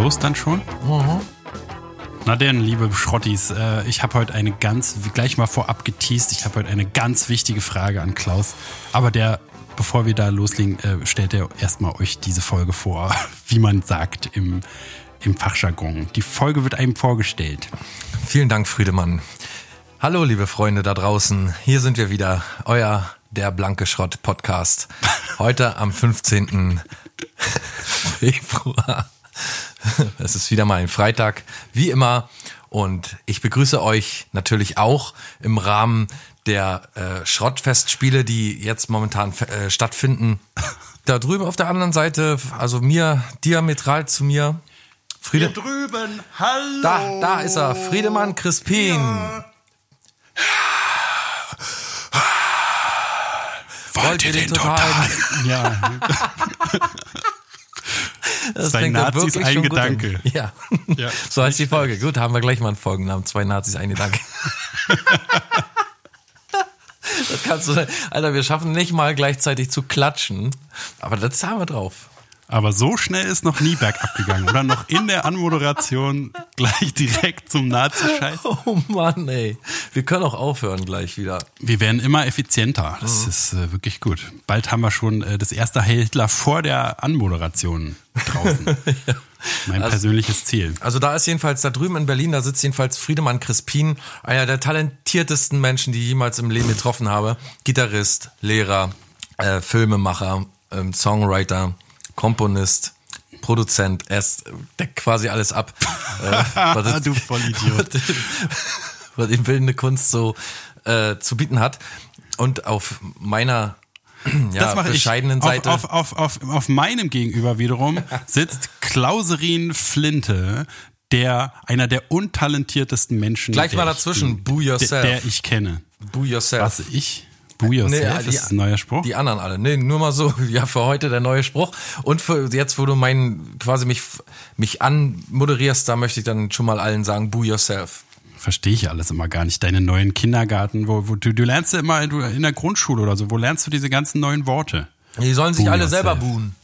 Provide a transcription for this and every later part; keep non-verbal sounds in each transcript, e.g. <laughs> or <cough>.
Los dann schon? Mhm. Na denn, liebe Schrottis, äh, ich habe heute eine ganz, gleich mal vorab geteased, ich habe heute eine ganz wichtige Frage an Klaus. Aber der, bevor wir da loslegen, äh, stellt er erstmal euch diese Folge vor, <laughs> wie man sagt im, im Fachjargon. Die Folge wird einem vorgestellt. Vielen Dank, Friedemann. Hallo, liebe Freunde da draußen. Hier sind wir wieder, euer Der Blanke Schrott Podcast. <laughs> Heute am 15. <laughs> Februar. <laughs> Es ist wieder mal ein Freitag, wie immer. Und ich begrüße euch natürlich auch im Rahmen der äh, Schrottfestspiele, die jetzt momentan äh, stattfinden. <laughs> Da drüben auf der anderen Seite, also mir, diametral zu mir. Friede Hier drüben, hallo. Da, da ist er, Friedemann Crispin. Ja. Wollt ihr den, den total? total? <laughs> Ja. Das Zwei Nazis, ein Gedanke. Ja. ja. So heißt die Folge. Gut, haben wir gleich mal einen Folgennamen. Zwei Nazis, ein Gedanke. <laughs> das kannst du, Alter, wir schaffen nicht mal gleichzeitig zu klatschen. Aber das haben wir drauf. Aber so schnell ist noch nie bergab gegangen, oder? Noch in der Anmoderation gleich direkt zum Nazi-Scheiß. <laughs> Oh Mann, ey. Wir können auch aufhören gleich wieder. Wir werden immer effizienter. Das mhm. ist äh, wirklich gut. Bald haben wir schon äh, das erste Hitler vor der Anmoderation draußen. <laughs> ja. Mein also, persönliches Ziel. Also da ist jedenfalls, da drüben in Berlin, da sitzt jedenfalls Friedemann Crispin, einer der talentiertesten Menschen, die ich jemals im Leben getroffen habe. Gitarrist, Lehrer, äh, Filmemacher, ähm, Songwriter, Komponist, Produzent, er ist, deckt quasi alles ab. <laughs> äh, was du Vollidiot. <laughs> was die bildende Kunst so äh, zu bieten hat. Und auf meiner <clears throat> ja, bescheidenen ich. Seite. Auf, auf, auf, auf, auf meinem Gegenüber wiederum <laughs> sitzt Klauserin Flinte, der einer der untalentiertesten Menschen. Gleich mal dazwischen, ich, boo yourself. Der, der ich kenne. Boo yourself. Was ich? Boo yourself, nee, die, ist ein neuer Spruch? Die anderen alle. Nee, nur mal so, <laughs> ja, für heute der neue Spruch. Und für jetzt, wo du meinen, quasi mich, mich anmoderierst, da möchte ich dann schon mal allen sagen, boo yourself. Verstehe ich alles immer gar nicht. Deine neuen Kindergarten, wo, wo du, du lernst ja immer in der Grundschule oder so, wo lernst du diese ganzen neuen Worte? Die sollen sich boo alle yourself. selber buhen.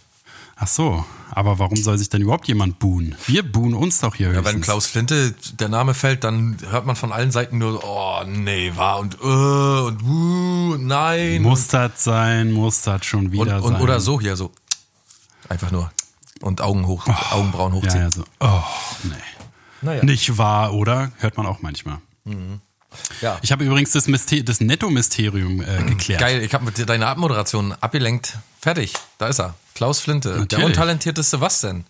Ach so, aber warum soll sich denn überhaupt jemand buhen? Wir buhen uns doch hier. Ja, höchstens. wenn Klaus Flinte der Name fällt, dann hört man von allen Seiten nur, oh nee, war und äh, und uh, nein. Muss das sein, muss das schon wieder und, und, sein. Oder so hier, so. Einfach nur. Und Augen hoch, oh, Augenbrauen hochziehen. Ja, ja, so. Oh, nee. Naja. Nicht wahr, oder? Hört man auch manchmal. Mhm. Ja. Ich habe übrigens das, das Netto-Mysterium äh, <clears throat> geklärt. Geil, ich habe mit deiner Abmoderation abgelenkt. Fertig, da ist er. Klaus Flinte. Natürlich. Der untalentierteste was denn?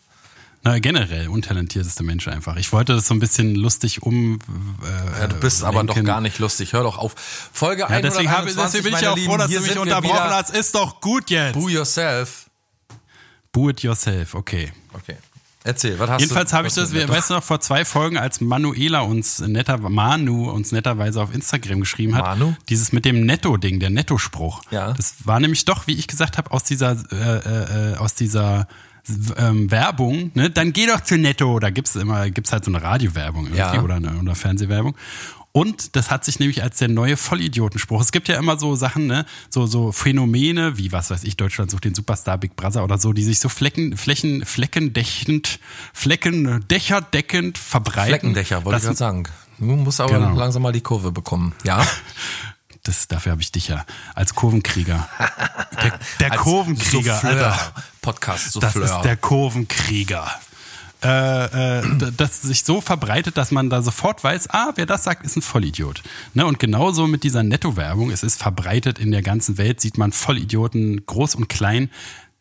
Na, generell untalentierteste Mensch einfach. Ich wollte das so ein bisschen lustig um. Äh, ja, du bist lenken. aber doch gar nicht lustig. Hör doch auf. Folge ja, 121, deswegen, habe, deswegen bin ich ja auch froh, dass du mich unterbrochen hast. Ist doch gut jetzt. Boo yourself. Boo it yourself, okay. Okay. Erzähl, was hast Jedenfalls habe ich das, weißt du noch, vor zwei Folgen, als Manuela uns netter, Manu uns netterweise auf Instagram geschrieben hat, Manu? dieses mit dem Netto-Ding, der Netto-Spruch. Ja. Das war nämlich doch, wie ich gesagt habe, aus dieser, äh, äh, aus dieser ähm, Werbung, ne, dann geh doch zu Netto. Da gibt's immer, gibt's halt so eine Radiowerbung irgendwie ja. oder, eine, oder Fernsehwerbung. Und das hat sich nämlich als der neue Vollidiotenspruch. Es gibt ja immer so Sachen, ne, so, so Phänomene, wie was weiß ich, Deutschland sucht den Superstar Big Brother oder so, die sich so Flecken, Flächen, fleckendächend, fleckendächerdeckend verbreiten. Fleckendächer, wollte ich gerade sagen. Du musst aber genau. langsam mal die Kurve bekommen. Ja. <laughs> Das, dafür habe ich dich ja als Kurvenkrieger. Der, der <laughs> Kurvenkrieger, Souffleur. Alter. Podcast Souffleur. Das ist der Kurvenkrieger äh, äh, das sich so verbreitet, dass man da sofort weiß, ah, wer das sagt, ist ein Vollidiot. Ne? Und genauso mit dieser Netto-Werbung, es ist verbreitet in der ganzen Welt, sieht man Vollidioten, groß und klein,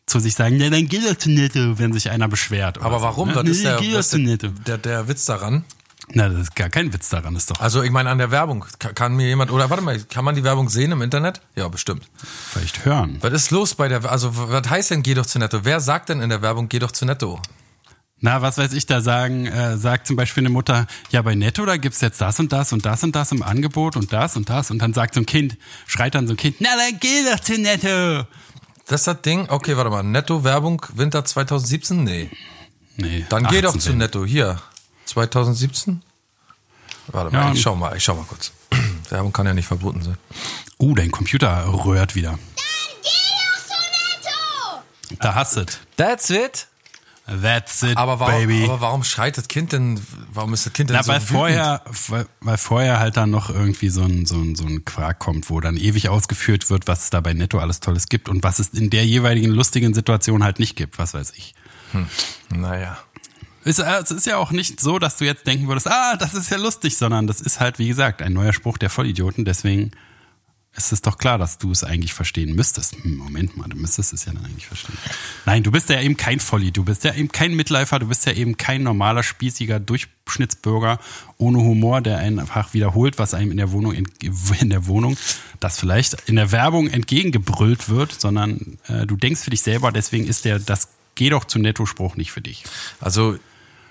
zu sich sagen, ja, dann geh doch zu Netto, wenn sich einer beschwert. Aber warum? So, ne? Das ist der, das der, der, der Witz daran. Na, das ist gar kein Witz daran, ist doch. Also ich meine an der Werbung. Kann, kann, mir jemand, oder warte mal, kann man die Werbung sehen im Internet? Ja, bestimmt. Vielleicht hören. Was ist los bei der, also was heißt denn geh doch zu Netto? Wer sagt denn in der Werbung geh doch zu Netto? Na, was weiß ich da sagen, äh, sagt zum Beispiel eine Mutter, ja, bei Netto, da gibt's jetzt das und das und das und das im Angebot und das und das und dann sagt so ein Kind, schreit dann so ein Kind, na, dann geh doch zu Netto. Das ist das Ding, okay, warte mal, Netto-Werbung Winter 2017? Nee. Nee. Dann geh doch zu Netto, hier. 2017? Warte mal, ja, ich schau mal, ich schau mal kurz. <clears throat> Werbung kann ja nicht verboten sein. Uh, dein Computer röhrt wieder. Dann geh doch zu Netto! Da hast du That's it? That's it, Aber warum, baby. aber warum schreit das Kind denn, warum ist das Kind denn Na, so weil wütend? vorher, weil, weil vorher halt dann noch irgendwie so ein, so, ein, so ein Quark kommt, wo dann ewig ausgeführt wird, was es da bei Netto alles Tolles gibt und was es in der jeweiligen lustigen Situation halt nicht gibt, was weiß ich. Naja. Es, äh, es ist ja auch nicht so, dass du jetzt denken würdest, ah, das ist ja lustig, sondern das ist halt, wie gesagt, ein neuer Spruch der Vollidioten. Deswegen ist es doch klar, dass du es eigentlich verstehen müsstest. Hm, Moment mal, du müsstest es ja dann eigentlich verstehen. Nein, du bist ja eben kein Volli, du bist ja eben kein Mitläufer, du bist ja eben kein normaler, spießiger Durchschnittsbürger ohne Humor, der einfach wiederholt, was einem in der Wohnung, in der Wohnung, das vielleicht in der Werbung entgegengebrüllt wird, sondern äh, du denkst für dich selber, deswegen ist der, das Geh doch zu Netto-Spruch nicht für dich. Also,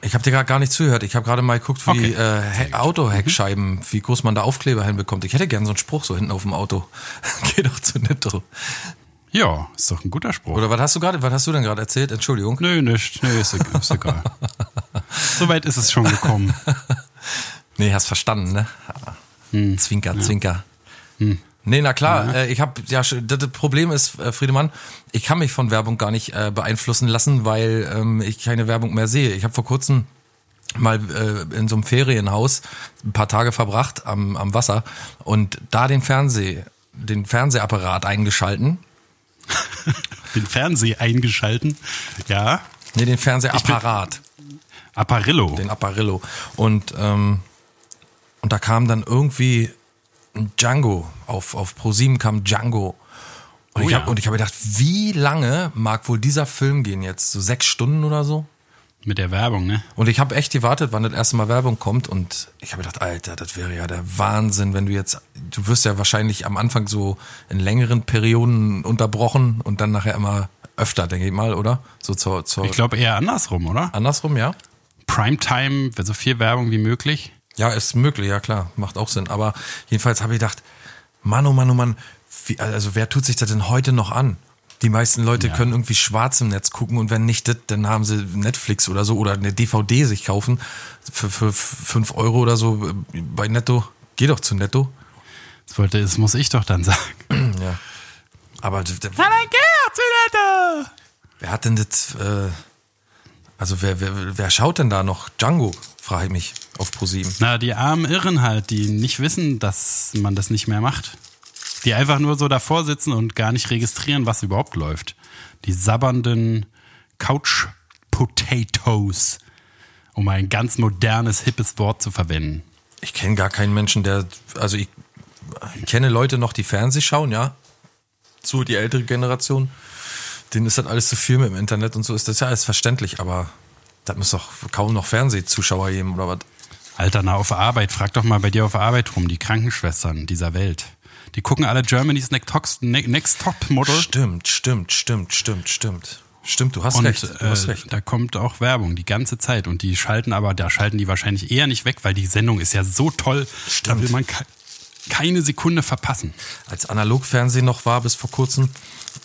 ich habe dir gerade gar nicht zugehört. Ich habe gerade mal geguckt, wie Okay. äh, He- Autoheckscheiben, wie groß man da Aufkleber hinbekommt. Ich hätte gern so einen Spruch so hinten auf dem Auto. <laughs> Geh doch zu Netto. Ja, ist doch ein guter Spruch. Oder was hast du gerade, was hast du denn gerade erzählt? Entschuldigung. Nö, nicht. Nö, ist egal. Ist egal. <laughs> Soweit ist es schon gekommen. Nee, hast verstanden, ne? Hm. Zwinker, zwinker. Nee, na klar, äh, ich habe ja das Problem ist, äh, Friedemann, ich kann mich von Werbung gar nicht äh, beeinflussen lassen, weil ähm, ich keine Werbung mehr sehe. Ich habe vor kurzem mal äh, in so einem Ferienhaus ein paar Tage verbracht am, am Wasser und da den Fernseh, den Fernsehapparat eingeschalten. <laughs> Den Fernseher eingeschalten. Ja. Nee, den Fernsehapparat. Apparillo. den Apparillo. Und, ähm, und da kam dann irgendwie Django. Auf, auf ProSieben kam Django. Und Oh ich ja. habe und ich habe gedacht, wie lange mag wohl dieser Film gehen jetzt? So sechs Stunden oder so? Mit der Werbung, ne? Und ich habe echt gewartet, wann das erste Mal Werbung kommt. Und ich habe gedacht, Alter, das wäre ja der Wahnsinn, wenn du jetzt, du wirst ja wahrscheinlich am Anfang so in längeren Perioden unterbrochen und dann nachher immer öfter, denke ich mal, oder? So zur, zur Ich glaube eher andersrum, oder? andersrum, ja? Primetime, so viel Werbung wie möglich. Ja, ist möglich, ja klar, macht auch Sinn. Aber jedenfalls habe ich gedacht, Mann, oh Mann, oh Mann, wie, also wer tut sich das denn heute noch an? Die meisten Leute Ja. können irgendwie schwarz im Netz gucken und wenn nicht das, dann haben sie Netflix oder so oder eine DVD sich kaufen für, für 5 Euro oder so bei Netto. Geh doch zu Netto. Das wollte, das muss ich doch dann sagen. <clears throat> Ja. Aber Dann geh doch zu Netto! wer hat denn das, äh, also wer, wer, wer schaut denn da noch? Django, frage ich mich, auf ProSieben. Na, die armen Irren halt, die nicht wissen, dass man das nicht mehr macht. Die einfach nur so davor sitzen und gar nicht registrieren, was überhaupt läuft. Die sabbernden Couch Potatoes, um ein ganz modernes, hippes Wort zu verwenden. Ich kenne gar keinen Menschen, der, also ich, ich kenne Leute noch, die Fernseh schauen, ja. So die ältere Generation. Denen ist das alles zu viel mit dem Internet und so ist das ja alles verständlich, aber da muss doch kaum noch Fernsehzuschauer geben oder was. Alter, na, auf Arbeit, frag doch mal bei dir auf Arbeit rum, die Krankenschwestern dieser Welt. Die gucken alle Germany's Next Top, Next Top Model. Stimmt, stimmt, stimmt, stimmt, stimmt. Stimmt, du hast Und recht. Du hast äh, recht. da kommt auch Werbung die ganze Zeit. Und die schalten aber, da schalten die wahrscheinlich eher nicht weg, weil die Sendung ist ja so toll. Da Stimmt. will man ke keine Sekunde verpassen. als Analogfernsehen noch war bis vor kurzem,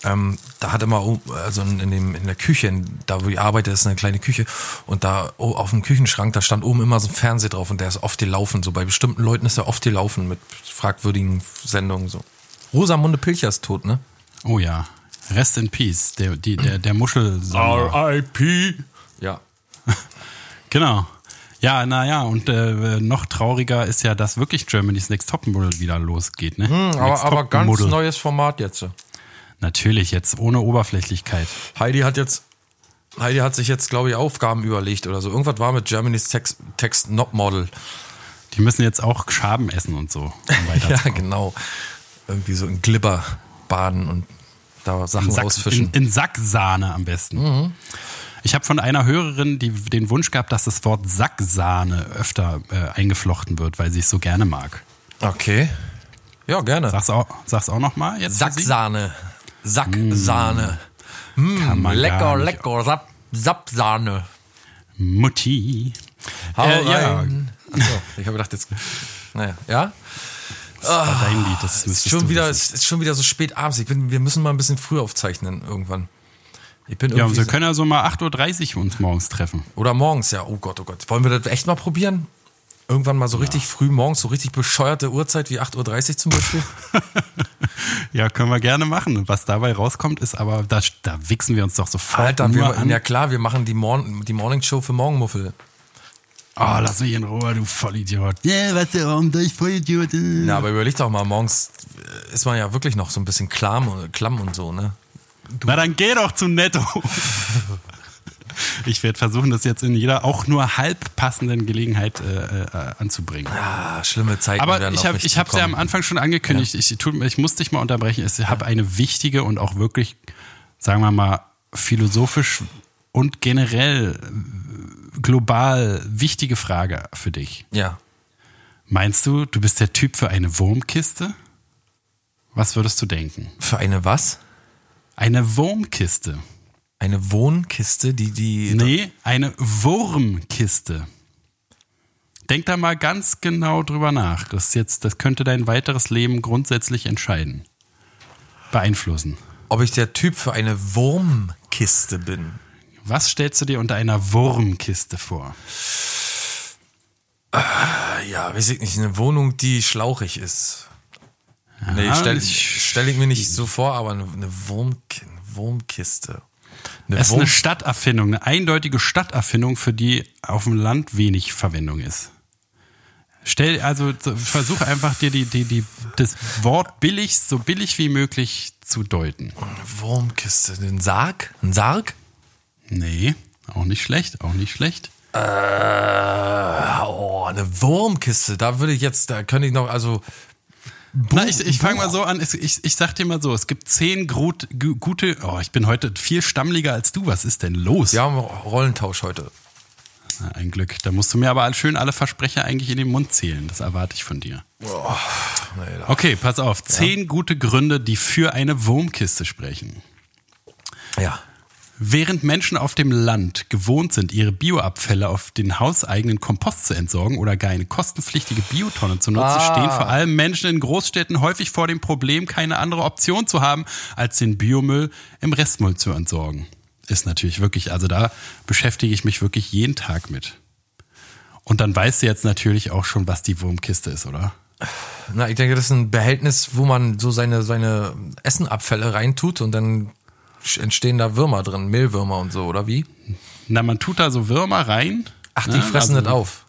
ähm, da hat immer, also in, dem, in der Küche, in, da wo ich arbeite, ist eine kleine Küche und da oh, auf dem Küchenschrank, da stand oben immer so ein Fernseher drauf und der ist oft gelaufen. So bei bestimmten Leuten ist er oft gelaufen mit fragwürdigen Sendungen. So. Rosamunde Pilcher ist tot, ne? Oh ja. Rest in Peace. Der, die, der, der Muschelsammler. R.I.P. Ja. <laughs> Genau. Ja, naja, und äh, noch trauriger ist ja, dass wirklich Germany's Next Top Model wieder losgeht. Ne? Hm, aber, aber ganz neues Format jetzt. Natürlich, jetzt ohne Oberflächlichkeit. Heidi hat jetzt, Heidi hat sich jetzt, glaube ich, Aufgaben überlegt oder so. Irgendwas war mit Germany's Text, Text Not Model. Die müssen jetzt auch Schaben essen und so. Um <laughs> Ja, genau. Irgendwie so in Glibber baden und da Sachen Sack, rausfischen. in, in Sacksahne am besten. Ich habe von einer Hörerin die, den Wunsch gehabt, dass das Wort Sacksahne öfter äh, eingeflochten wird, weil sie es so gerne mag. okay. Ja, gerne. Sag's auch, sag's auch noch mal jetzt. für sie? Sacksahne. Sacksahne. Mm, man lecker, lecker. Sapp, Sappsahne. Mutti. Hau Äh, ja. Achso, ich habe gedacht, jetzt. Naja, ja? Das war dein Lied, das Es ist schon wieder, wissen. ist schon wieder so spät abends. Ich bin, wir müssen mal ein bisschen früher aufzeichnen irgendwann. Ich bin Ja, wir so- können ja so mal 8.30 Uhr uns morgens treffen. Oder morgens, ja. Oh Gott, oh Gott. Wollen wir das echt mal probieren? Irgendwann mal so ja. richtig früh morgens, so richtig bescheuerte Uhrzeit wie 8.30 Uhr zum Beispiel? <laughs> ja, können wir gerne machen. Was dabei rauskommt, ist aber, da, da wichsen wir uns doch sofort Alter, wir, an. ja klar, wir machen die, Morn die Morning Show für Morgenmuffel. Oh, lass mich in Ruhe, du Vollidiot. Ja, yeah, was der warum ich Vollidiot? Na, aber überleg doch mal, morgens ist man ja wirklich noch so ein bisschen klamm, klamm und so, ne? Du. Na, dann geh doch zum Netto. <laughs> ich werde versuchen, das jetzt in jeder auch nur halb passenden Gelegenheit äh, äh, anzubringen. Ah, schlimme Zeiten. Aber ich habe ich habe ja am Anfang schon angekündigt. Ja. Ich, tu, ich muss dich mal unterbrechen. Ich habe eine wichtige und auch wirklich, sagen wir mal, philosophisch und generell global wichtige Frage für dich. Ja. Meinst du, du bist der Typ für eine Wurmkiste? Was würdest du denken? Für eine was? Eine Wurmkiste. Eine Wohnkiste, die die. Nee, eine Wurmkiste. Denk da mal ganz genau drüber nach. Das, jetzt, das könnte dein weiteres Leben grundsätzlich entscheiden. Beeinflussen. Ob ich der Typ für eine Wurmkiste bin? Was stellst du dir unter einer Wurmkiste vor? Ja, weiß ich nicht. Eine Wohnung, die schlauchig ist. Nee, stelle stell ich mir nicht so vor, aber eine, Wurm, Wurmkiste. Eine es ist eine Stadterfindung, eine eindeutige Stadterfindung, für die auf dem Land wenig Verwendung ist. Stell, also versuch einfach dir die, die, die, das Wort billig, so billig wie möglich zu deuten. Eine Wurmkiste, ein Sarg? Ein Sarg? Nee, auch nicht schlecht, auch nicht schlecht. Äh, oh, eine Wurmkiste, da würde ich jetzt, da könnte ich noch, also Na, ich, ich fange mal so an. Ich, ich sag dir mal so: Es gibt zehn gut, gute. Oh, ich bin heute viel stammliger als du. Was ist denn los? Wir haben Rollentausch heute. Na, ein Glück. Da musst du mir aber schön alle Versprecher eigentlich in den Mund zählen. Das erwarte ich von dir. Oh, nee, okay, pass auf. Zehn ja. gute Gründe, die für eine Wurmkiste sprechen. Ja. Während Menschen auf dem Land gewohnt sind, ihre Bioabfälle auf den hauseigenen Kompost zu entsorgen oder gar eine kostenpflichtige Biotonne zu nutzen, ah. stehen vor allem Menschen in Großstädten häufig vor dem Problem, keine andere Option zu haben, als den Biomüll im Restmüll zu entsorgen. Ist natürlich wirklich, also da beschäftige ich mich wirklich jeden Tag mit. Und dann weißt du jetzt natürlich auch schon, was die Wurmkiste ist, oder? Na, ich denke, das ist ein Behältnis, wo man so seine, seine Essenabfälle reintut und dann entstehen da Würmer drin, Mehlwürmer und so, oder wie? Na, man tut da so Würmer rein. Ach, die ne? fressen also, das auf.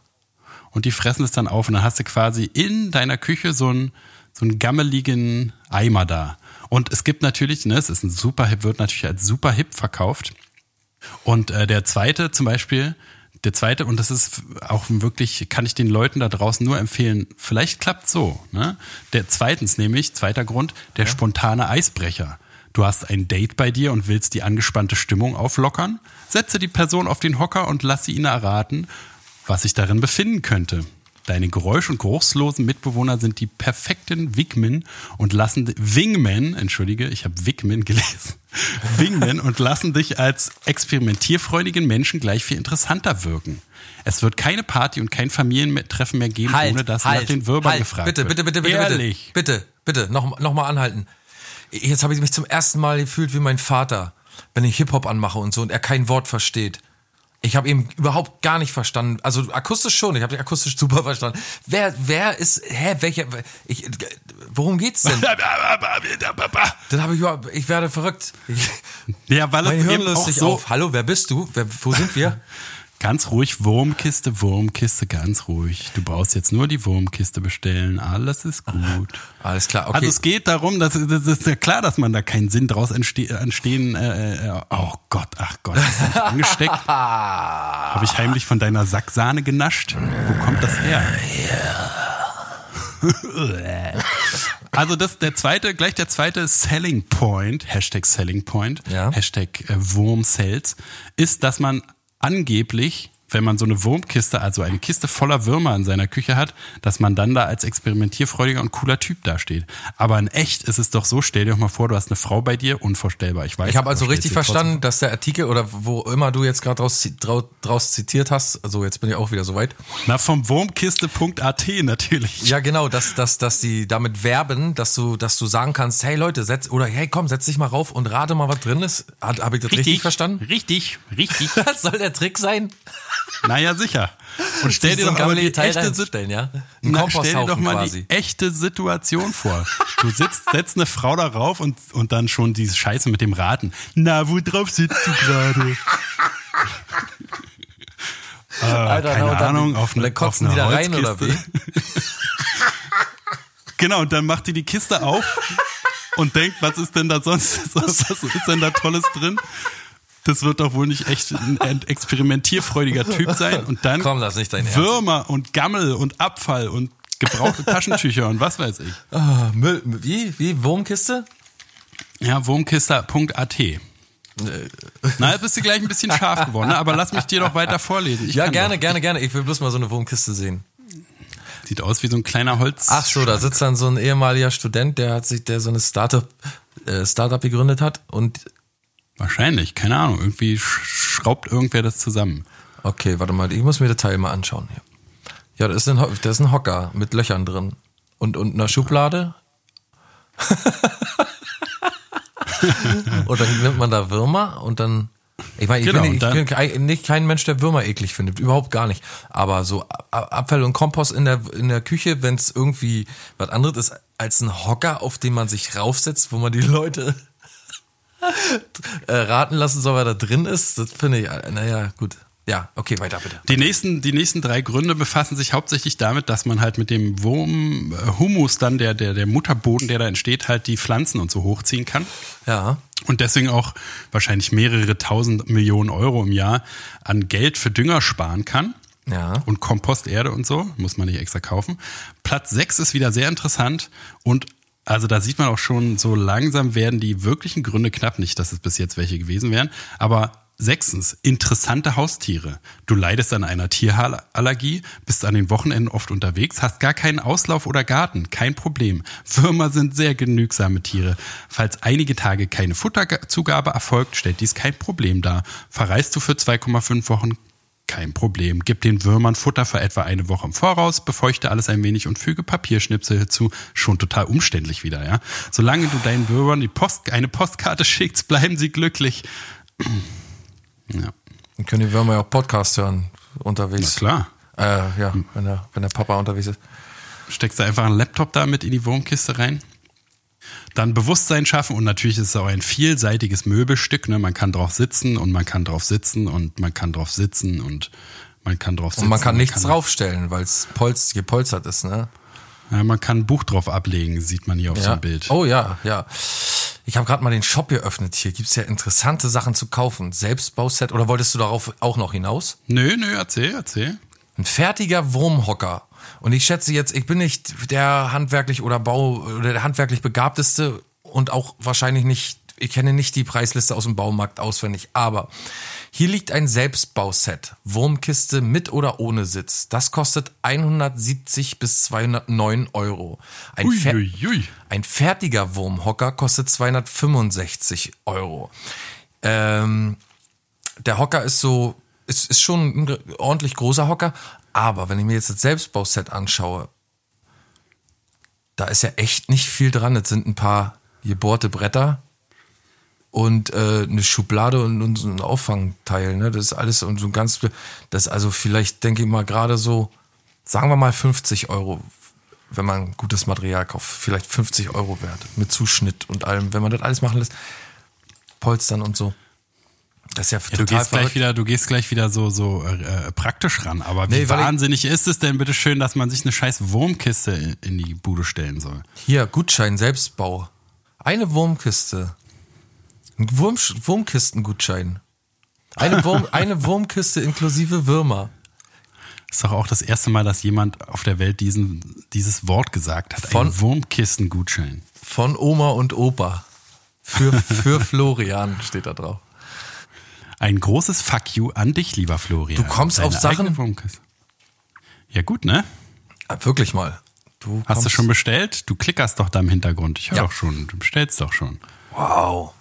Und die fressen es dann auf und dann hast du quasi in deiner Küche so einen, so einen gammeligen Eimer da. Und es gibt natürlich, ne, es ist ein super hip, wird natürlich als super hip verkauft. Und äh, der zweite zum Beispiel, der zweite, und das ist auch wirklich, kann ich den Leuten da draußen nur empfehlen, vielleicht klappt so. Ne? Der zweitens nämlich, zweiter Grund, der ja. spontane Eisbrecher. Du hast ein Date bei dir und willst die angespannte Stimmung auflockern? Setze die Person auf den Hocker und lass sie ihnen erraten, was sich darin befinden könnte. Deine geräusch- und geruchslosen Mitbewohner sind die perfekten Wigmen und lassen Wingmen, entschuldige, ich habe Wigmen gelesen, <laughs> Wingmen und lassen dich als experimentierfreudigen Menschen gleich viel interessanter wirken. Es wird keine Party und kein Familientreffen mehr geben, halt, ohne dass halt, nach den Würmern halt, gefragt bitte, wird. Bitte, bitte, bitte, Ehrlich. bitte, bitte, bitte, noch, noch mal anhalten. Jetzt habe ich mich zum ersten Mal gefühlt wie mein Vater, wenn ich Hip-Hop anmache und so und er kein Wort versteht. Ich habe ihn überhaupt gar nicht verstanden. Also akustisch schon, ich habe ihn akustisch <laughs> super verstanden. Wer, wer ist, hä, welcher, ich, worum geht's denn? <laughs> Dann habe ich überhaupt, ich werde verrückt. Ich, ja, weil es eben auch so auf. Hallo, wer bist du? Wer, wo sind wir? <laughs> Ganz ruhig, Wurmkiste, Wurmkiste, ganz ruhig. Du brauchst jetzt nur die Wurmkiste bestellen. Alles ist gut. <laughs> Alles klar, okay. Also es geht darum, dass das ist ja klar, dass man da keinen Sinn draus entste entstehen. Äh, äh, oh Gott, ach Gott, ist das angesteckt? <laughs> Habe ich heimlich von deiner Sacksahne genascht? Wo kommt das her? <laughs> also das der zweite, gleich der zweite Selling Point, Hashtag Selling Point, ja. Hashtag äh, Wurm Sales, ist, dass man angeblich, wenn man so eine Wurmkiste, also eine Kiste voller Würmer in seiner Küche hat, dass man dann da als experimentierfreudiger und cooler Typ dasteht. Aber in echt ist es doch so, stell dir doch mal vor, du hast eine Frau bei dir, unvorstellbar. Ich weiß. Ich habe also richtig verstanden, dass der Artikel oder wo immer du jetzt gerade draus, draus zitiert hast, also jetzt bin ich auch wieder soweit. Na, vom Wurmkiste.at natürlich. Ja, genau, dass, dass, dass die damit werben, dass du, dass du sagen kannst, hey Leute, setz, oder hey komm, setz dich mal rauf und rate mal, was drin ist. Habe ich das richtig, richtig verstanden? Richtig, richtig. <laughs> Was soll der Trick sein? Naja, sicher. Und stell dir doch mal die echte, Sit- reinstellen, ja? Na, stell dir doch mal quasi. die echte Situation vor. Du sitzt, setzt eine Frau darauf und, und dann schon diese Scheiße mit dem Raten. Na, wo drauf sitzt du gerade? äh, <laughs> Alter, keine und dann- Ahnung, auf eine, kotzen auf eine die da rein, oder Holzkiste. <laughs> Genau, und dann macht die die Kiste auf und denkt, was ist denn da sonst, <laughs> was ist denn da Tolles drin? Das wird doch wohl nicht echt ein experimentierfreudiger Typ sein. Und dann Komm, das ist nicht dein Ernst. Würmer und Gammel und Abfall und gebrauchte Taschentücher und was weiß ich. Müll, wie? Wie? Wurmkiste? Ja, wurmkister.at. Na, jetzt bist du gleich ein bisschen scharf geworden, ne? aber lass mich dir doch weiter vorlesen. Ich Ja, gerne, doch. gerne, gerne. Ich will bloß mal so eine Wurmkiste sehen. Sieht aus wie so ein kleiner Holz. Ach so, da sitzt dann so ein ehemaliger Student, der hat sich, der so eine Startup, äh, Startup gegründet hat und Wahrscheinlich, keine Ahnung. Irgendwie sch- schraubt irgendwer das zusammen. Okay, warte mal, ich muss mir das Teil mal anschauen. hier. Ja, das ist ein, das ist ein Hocker mit Löchern drin. Und, und einer Schublade. <laughs> und dann nimmt man da Würmer und dann. Ich meine, ich, Genau, bin, ich bin kein- nicht kein Mensch, der Würmer eklig findet. Überhaupt gar nicht. Aber so A- Abfall und Kompost in der, in der Küche, wenn es irgendwie was anderes ist als ein Hocker, auf den man sich raufsetzt, wo man die Leute <laughs> äh, raten lassen soll, wer da drin ist, das finde ich, äh, naja, gut. Ja, okay, weiter bitte. Die nächsten, die nächsten drei Gründe befassen sich hauptsächlich damit, dass man halt mit dem Wurm, äh, Humus dann, der, der, der Mutterboden, der da entsteht, halt die Pflanzen und so hochziehen kann. Ja. Und deswegen auch wahrscheinlich mehrere tausend Millionen Euro im Jahr an Geld für Dünger sparen kann. Ja. Und Komposterde und so, muss man nicht extra kaufen. Platz 6 ist wieder sehr interessant und also da sieht man auch schon, so langsam werden die wirklichen Gründe knapp. Nicht, dass es bis jetzt welche gewesen wären, aber Sechstens, interessante Haustiere. Du leidest an einer Tierallergie, bist an den Wochenenden oft unterwegs, hast gar keinen Auslauf oder Garten, kein Problem. Würmer sind sehr genügsame Tiere. Falls einige Tage keine Futterzugabe erfolgt, stellt dies kein Problem dar. Verreist du für 2,5 Wochen, kein Problem. Gib den Würmern Futter für etwa eine Woche im Voraus, befeuchte alles ein wenig und füge Papierschnipsel hinzu. Schon total umständlich wieder, ja. Solange du deinen Würmern die Post, eine Postkarte <laughs> schickst, bleiben sie glücklich. <clears throat> Ja, Dann können die Würmer ja auch Podcast hören na unterwegs. klar. Äh, ja, wenn der, wenn der Papa unterwegs ist. Steckst du einfach einen Laptop da mit in die Wurmkiste rein. Dann Bewusstsein schaffen und natürlich ist es auch ein vielseitiges Möbelstück. Ne? Man kann drauf sitzen und man kann drauf sitzen und man kann drauf sitzen und man kann drauf sitzen. Und man kann nichts draufstellen, weil es polz, gepolstert ist, ne? Ja, man kann ein Buch drauf ablegen, sieht man hier auf so Ja. einem Bild. Oh ja, ja. Ich habe gerade mal den Shop geöffnet. Hier gibt's ja interessante Sachen zu kaufen. Selbstbauset. Oder wolltest du darauf auch noch hinaus? Nö, nö, erzähl, erzähl. Ein fertiger Wurmhocker. Und ich schätze jetzt, ich bin nicht der handwerklich oder Bau oder der handwerklich begabteste und auch wahrscheinlich nicht, ich kenne nicht die Preisliste aus dem Baumarkt auswendig, aber hier liegt ein Selbstbauset, Wurmkiste mit oder ohne Sitz. Das kostet 170 bis 209 Euro. Ein, Ui, fer ui, ui. ein fertiger Wurmhocker kostet 265 Euro. Ähm, der Hocker ist so, ist, ist schon ein ordentlich großer Hocker, aber wenn ich mir jetzt das Selbstbauset anschaue, da ist ja echt nicht viel dran. Es sind ein paar gebohrte Bretter und äh, eine Schublade und, und so ein Auffangteil. Ne? Das ist alles und so ein ganz, das ist also vielleicht, denke ich mal, gerade so, sagen wir mal 50 Euro, wenn man gutes Material kauft. Vielleicht 50 Euro wert. Mit Zuschnitt und allem. Wenn man das alles machen lässt, Polstern und so. Das ist ja, Ja, du gehst gleich verrückt. wieder, du gehst gleich wieder so so äh, praktisch ran. Aber wie Nee, wahnsinnig ist es denn bitte schön, dass man sich eine scheiß Wurmkiste in, in die Bude stellen soll? Hier, Gutschein, Selbstbau. Eine Wurmkiste. Ein Wurm, Wurmkistengutschein. Eine, Wurm, <laughs> eine Wurmkiste inklusive Würmer. Ist doch auch das erste Mal, dass jemand auf der Welt diesen, dieses Wort gesagt hat. Von- Ein Wurmkistengutschein. Von Oma und Opa. Für, für <laughs> Florian steht da drauf. Ein großes Fuck you an dich, lieber Florian. Du kommst auf Sachen-. Ja gut, ne? Ah, Wirklich mal. Du Hast du schon bestellt? Du klickerst doch da im Hintergrund. Ich höre Ja. doch schon. Du bestellst doch schon. Wow.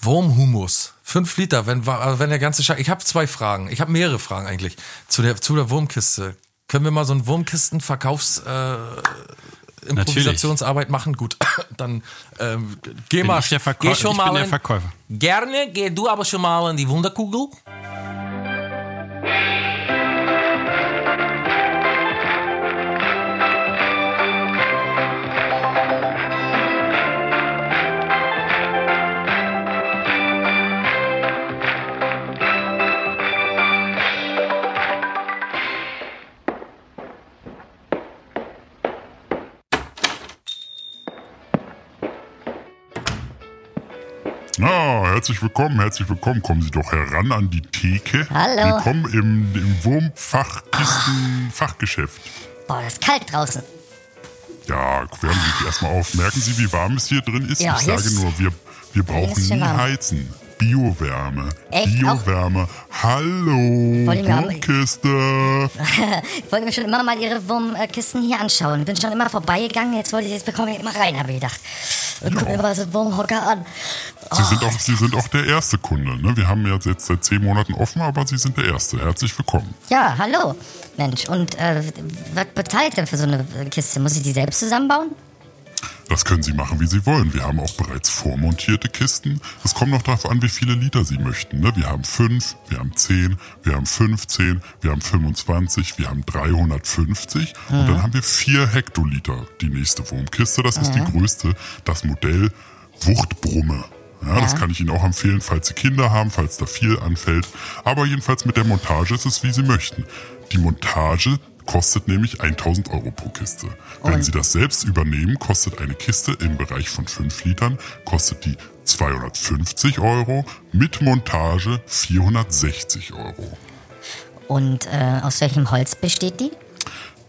Wurmhumus. Fünf Liter, wenn, wa- wenn der ganze Scheiß. Ich habe zwei Fragen. Ich habe mehrere Fragen eigentlich zu der, zu der Wurmkiste. Können wir mal so einen Wurmkistenverkaufs äh, Improvisationsarbeit machen? Gut, <coughs> dann ähm, geh Bin mal. ich der Verkäu- geh schon ich mal bin der Verkäufer. Gerne, geh du aber schon mal in die Wunderkugel. Herzlich willkommen, herzlich willkommen. Kommen Sie doch heran an die Theke. Hallo. Willkommen im, im Wurmfachkisten-Fachgeschäft. Boah, das ist kalt draußen. Ja, wärmen Sie sich erstmal auf. Merken Sie, wie warm es hier drin ist? Ja, ich sage ist- nur, wir, wir brauchen nie heizen. Biowärme. Echt? Biowärme. Hallo, Wurmkiste. Ich wollte mir schon immer mal ihre Wurmkisten hier anschauen. Bin schon immer vorbeigegangen. Jetzt wollte ich, jetzt bekomme ich immer rein, habe ich gedacht. Und guck mir mal so Wurmhocker an. Sie sind, auch, Sie sind auch der erste Kunde. Ne? Wir haben jetzt, jetzt seit zehn Monaten offen, aber Sie sind der Erste. Herzlich willkommen. Ja, hallo. Mensch, und äh, was bezahle ich denn für so eine Kiste? Muss ich die selbst zusammenbauen? Das können Sie machen, wie Sie wollen. Wir haben auch bereits vormontierte Kisten. Es kommt noch darauf an, wie viele Liter Sie möchten. Ne? Wir haben 5, wir haben 10, wir haben 15, wir haben 25, wir haben 350 und dann haben wir 4 Hektoliter. Die nächste Wurmkiste, das ist die größte, das Modell Wuchtbrumme. Ja, Das Ja. kann ich Ihnen auch empfehlen, falls Sie Kinder haben, falls da viel anfällt. Aber jedenfalls mit der Montage ist es, wie Sie möchten. Die Montage kostet nämlich 1000 Euro pro Kiste. Wenn Sie das selbst übernehmen, kostet eine Kiste im Bereich von 5 Litern, kostet die 250 Euro, mit Montage 460 Euro. Und äh, aus welchem Holz besteht die?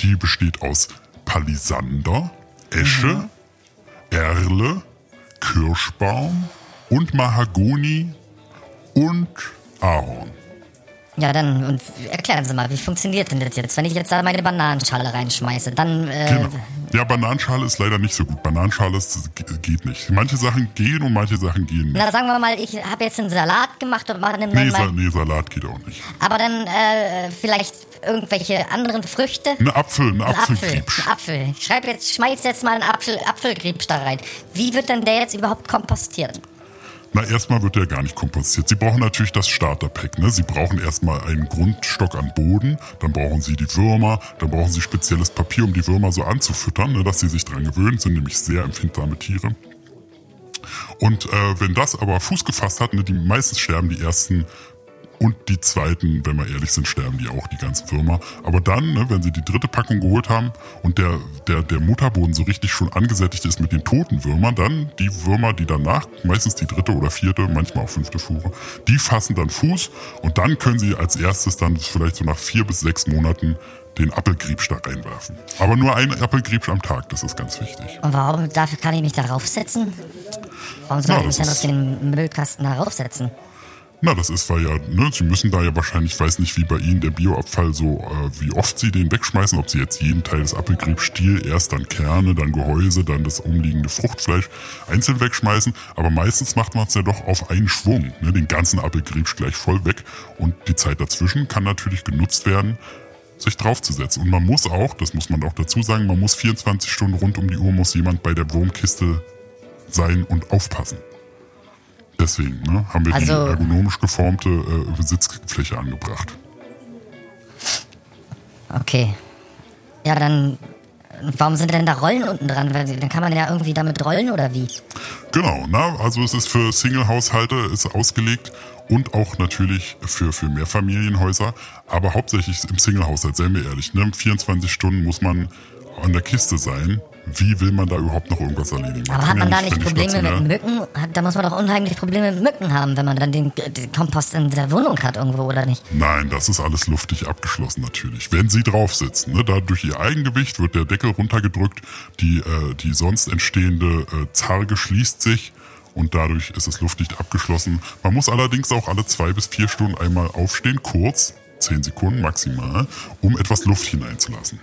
Die besteht aus Palisander, Esche, Erle, Kirschbaum und Mahagoni und Ahorn. Ja, dann und erklären Sie mal, wie funktioniert denn das jetzt? Wenn ich jetzt da meine Bananenschale reinschmeiße, dann äh, Genau. Ja, Bananenschale ist leider nicht so gut. Bananenschale ist, geht nicht. Manche Sachen gehen und manche Sachen gehen nicht. na sagen wir mal, ich habe jetzt einen Salat gemacht und mache dann Nee, mal, Sa nee, Salat geht auch nicht. aber dann äh, vielleicht irgendwelche anderen Früchte. Ein Apfel, ein Ein Apfel, ein Apfel. Ich schreibe jetzt, schmeiß jetzt mal einen Apfel, Apfelgriebsch da rein. Wie wird denn der jetzt überhaupt kompostiert? Na, erstmal wird der gar nicht kompostiert. Sie brauchen natürlich das Starterpack. Ne? Sie brauchen erstmal einen Grundstock an Boden, dann brauchen Sie die Würmer, dann brauchen Sie spezielles Papier, um die Würmer so anzufüttern, ne? dass sie sich dran gewöhnen, sind nämlich sehr empfindsame Tiere. Und äh, wenn das aber Fuß gefasst hat, ne, die meistens sterben die ersten und die zweiten, wenn wir ehrlich sind, sterben die auch, die ganzen Würmer. Aber dann, ne, wenn sie die dritte Packung geholt haben und der, der, der Mutterboden so richtig schon angesättigt ist mit den toten Würmern, dann die Würmer, die danach, meistens die dritte oder vierte, manchmal auch fünfte Fuhre, die fassen dann Fuß und dann können sie als erstes dann vielleicht so nach vier bis sechs Monaten den Appelgriebsch da reinwerfen. Aber nur ein Appelgriebsch am Tag, das ist ganz wichtig. Und warum, dafür kann ich mich darauf setzen? Warum soll Ja, ich mich dann auf den Müllkasten daraufsetzen? Na, das ist, weil ja, ne, sie müssen da ja wahrscheinlich, ich weiß nicht, wie bei Ihnen der Bioabfall so, äh, wie oft Sie den wegschmeißen, ob Sie jetzt jeden Teil des Apfelgriebstiel, erst dann Kerne, dann Gehäuse, dann das umliegende Fruchtfleisch einzeln wegschmeißen. Aber meistens macht man es ja doch auf einen Schwung, ne, den ganzen Apfelgriebsch gleich voll weg. Und die Zeit dazwischen kann natürlich genutzt werden, sich draufzusetzen. Und man muss auch, das muss man auch dazu sagen, man muss 24 Stunden rund um die Uhr muss jemand bei der Wurmkiste sein und aufpassen. Deswegen ne, haben wir Also- die ergonomisch geformte äh, Sitzfläche angebracht. Okay. Ja, dann. Warum sind denn da Rollen unten dran? Weil, dann kann man ja irgendwie damit rollen oder wie? Genau, na, also es ist für Single-Haushalte ist ausgelegt und auch natürlich für, für Mehrfamilienhäuser, aber hauptsächlich im Single-Haushalt, seien wir ehrlich, ne? 24 Stunden muss man an der Kiste sein. Wie will man da überhaupt noch irgendwas erledigen? Aber hat man ja da nicht Probleme mit stationär- Mücken? Da muss man doch unheimlich Probleme mit Mücken haben, wenn man dann den, den Kompost in der Wohnung hat irgendwo, oder nicht? Nein, das ist alles luftig abgeschlossen natürlich. Wenn Sie drauf sitzen, ne, da durch Ihr Eigengewicht wird der Deckel runtergedrückt, die, äh, die sonst entstehende äh, Zarge schließt sich und dadurch ist es luftdicht abgeschlossen. Man muss allerdings auch alle zwei bis vier Stunden einmal aufstehen, kurz, zehn Sekunden maximal, um etwas Luft hineinzulassen.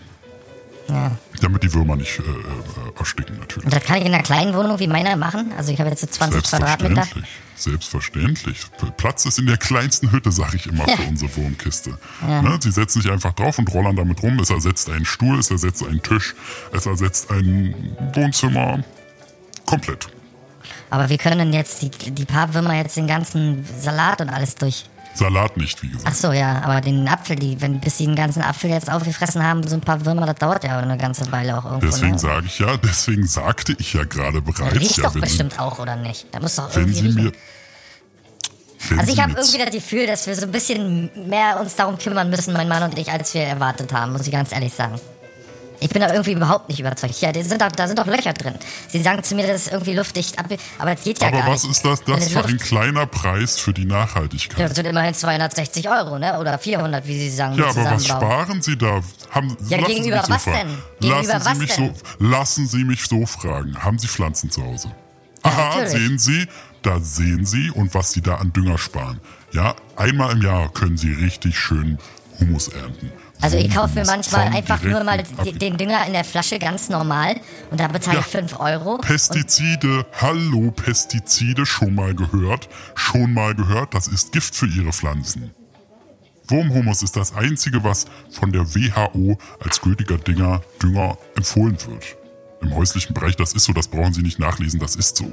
Ja. Damit die Würmer nicht äh, äh, ersticken natürlich. Und das kann ich in einer kleinen Wohnung wie meiner machen? Also ich habe jetzt so 20 Quadratmeter. Selbstverständlich. Selbstverständlich. Platz ist in der kleinsten Hütte, sag ich immer, für unsere Wurmkiste. Ne? Sie setzen sich einfach drauf und rollern damit rum. Es ersetzt einen Stuhl, es ersetzt einen Tisch, es ersetzt ein Wohnzimmer. Komplett. Aber wir können jetzt die, die paar Würmer jetzt den ganzen Salat und alles durch. Salat nicht, wie gesagt. Ach so, ja, aber den Apfel, die, wenn, bis sie den ganzen Apfel jetzt aufgefressen haben, so ein paar Würmer, das dauert ja eine ganze Weile auch irgendwo. Deswegen ne? sage ich ja, deswegen sagte ich ja gerade bereits. Riecht ja, doch bestimmt auch, oder nicht? Da muss doch Sie, wenn irgendwie Sie riechen. mir. Also ich habe irgendwie das Gefühl, dass wir so ein bisschen mehr uns darum kümmern müssen, mein Mann und ich, als wir erwartet haben, muss ich ganz ehrlich sagen. Ich bin da irgendwie überhaupt nicht überzeugt. Ja, da sind doch, da sind doch Löcher drin. Sie sagen zu mir, das ist irgendwie luftdicht ab, aber das geht ja Aber gar was nicht. ist das, Wenn das es für ein kleiner Preis für die Nachhaltigkeit? Das sind immerhin 260 Euro, ne? Oder 400, wie Sie sagen. Ja, aber was sparen Sie da? Haben, Ja, gegenüber so was denn? Gegenüber lassen, was Sie mich denn? So, lassen Sie mich so fragen. Haben Sie Pflanzen zu Hause? Aha, natürlich. sehen Sie, da sehen Sie und was Sie da an Dünger sparen. Ja, einmal im Jahr können Sie richtig schön Humus ernten. Also ich kaufe mir manchmal einfach nur mal den, Dünger in der Flasche ganz normal und da bezahle ich Ja. 5 Euro. Pestizide, hallo Pestizide, schon mal gehört, schon mal gehört, das ist Gift für ihre Pflanzen. Wurmhumus ist das einzige, was von der WHO als gültiger Dinger, Dünger empfohlen wird. Im häuslichen Bereich, das ist so, das brauchen Sie nicht nachlesen, das ist so.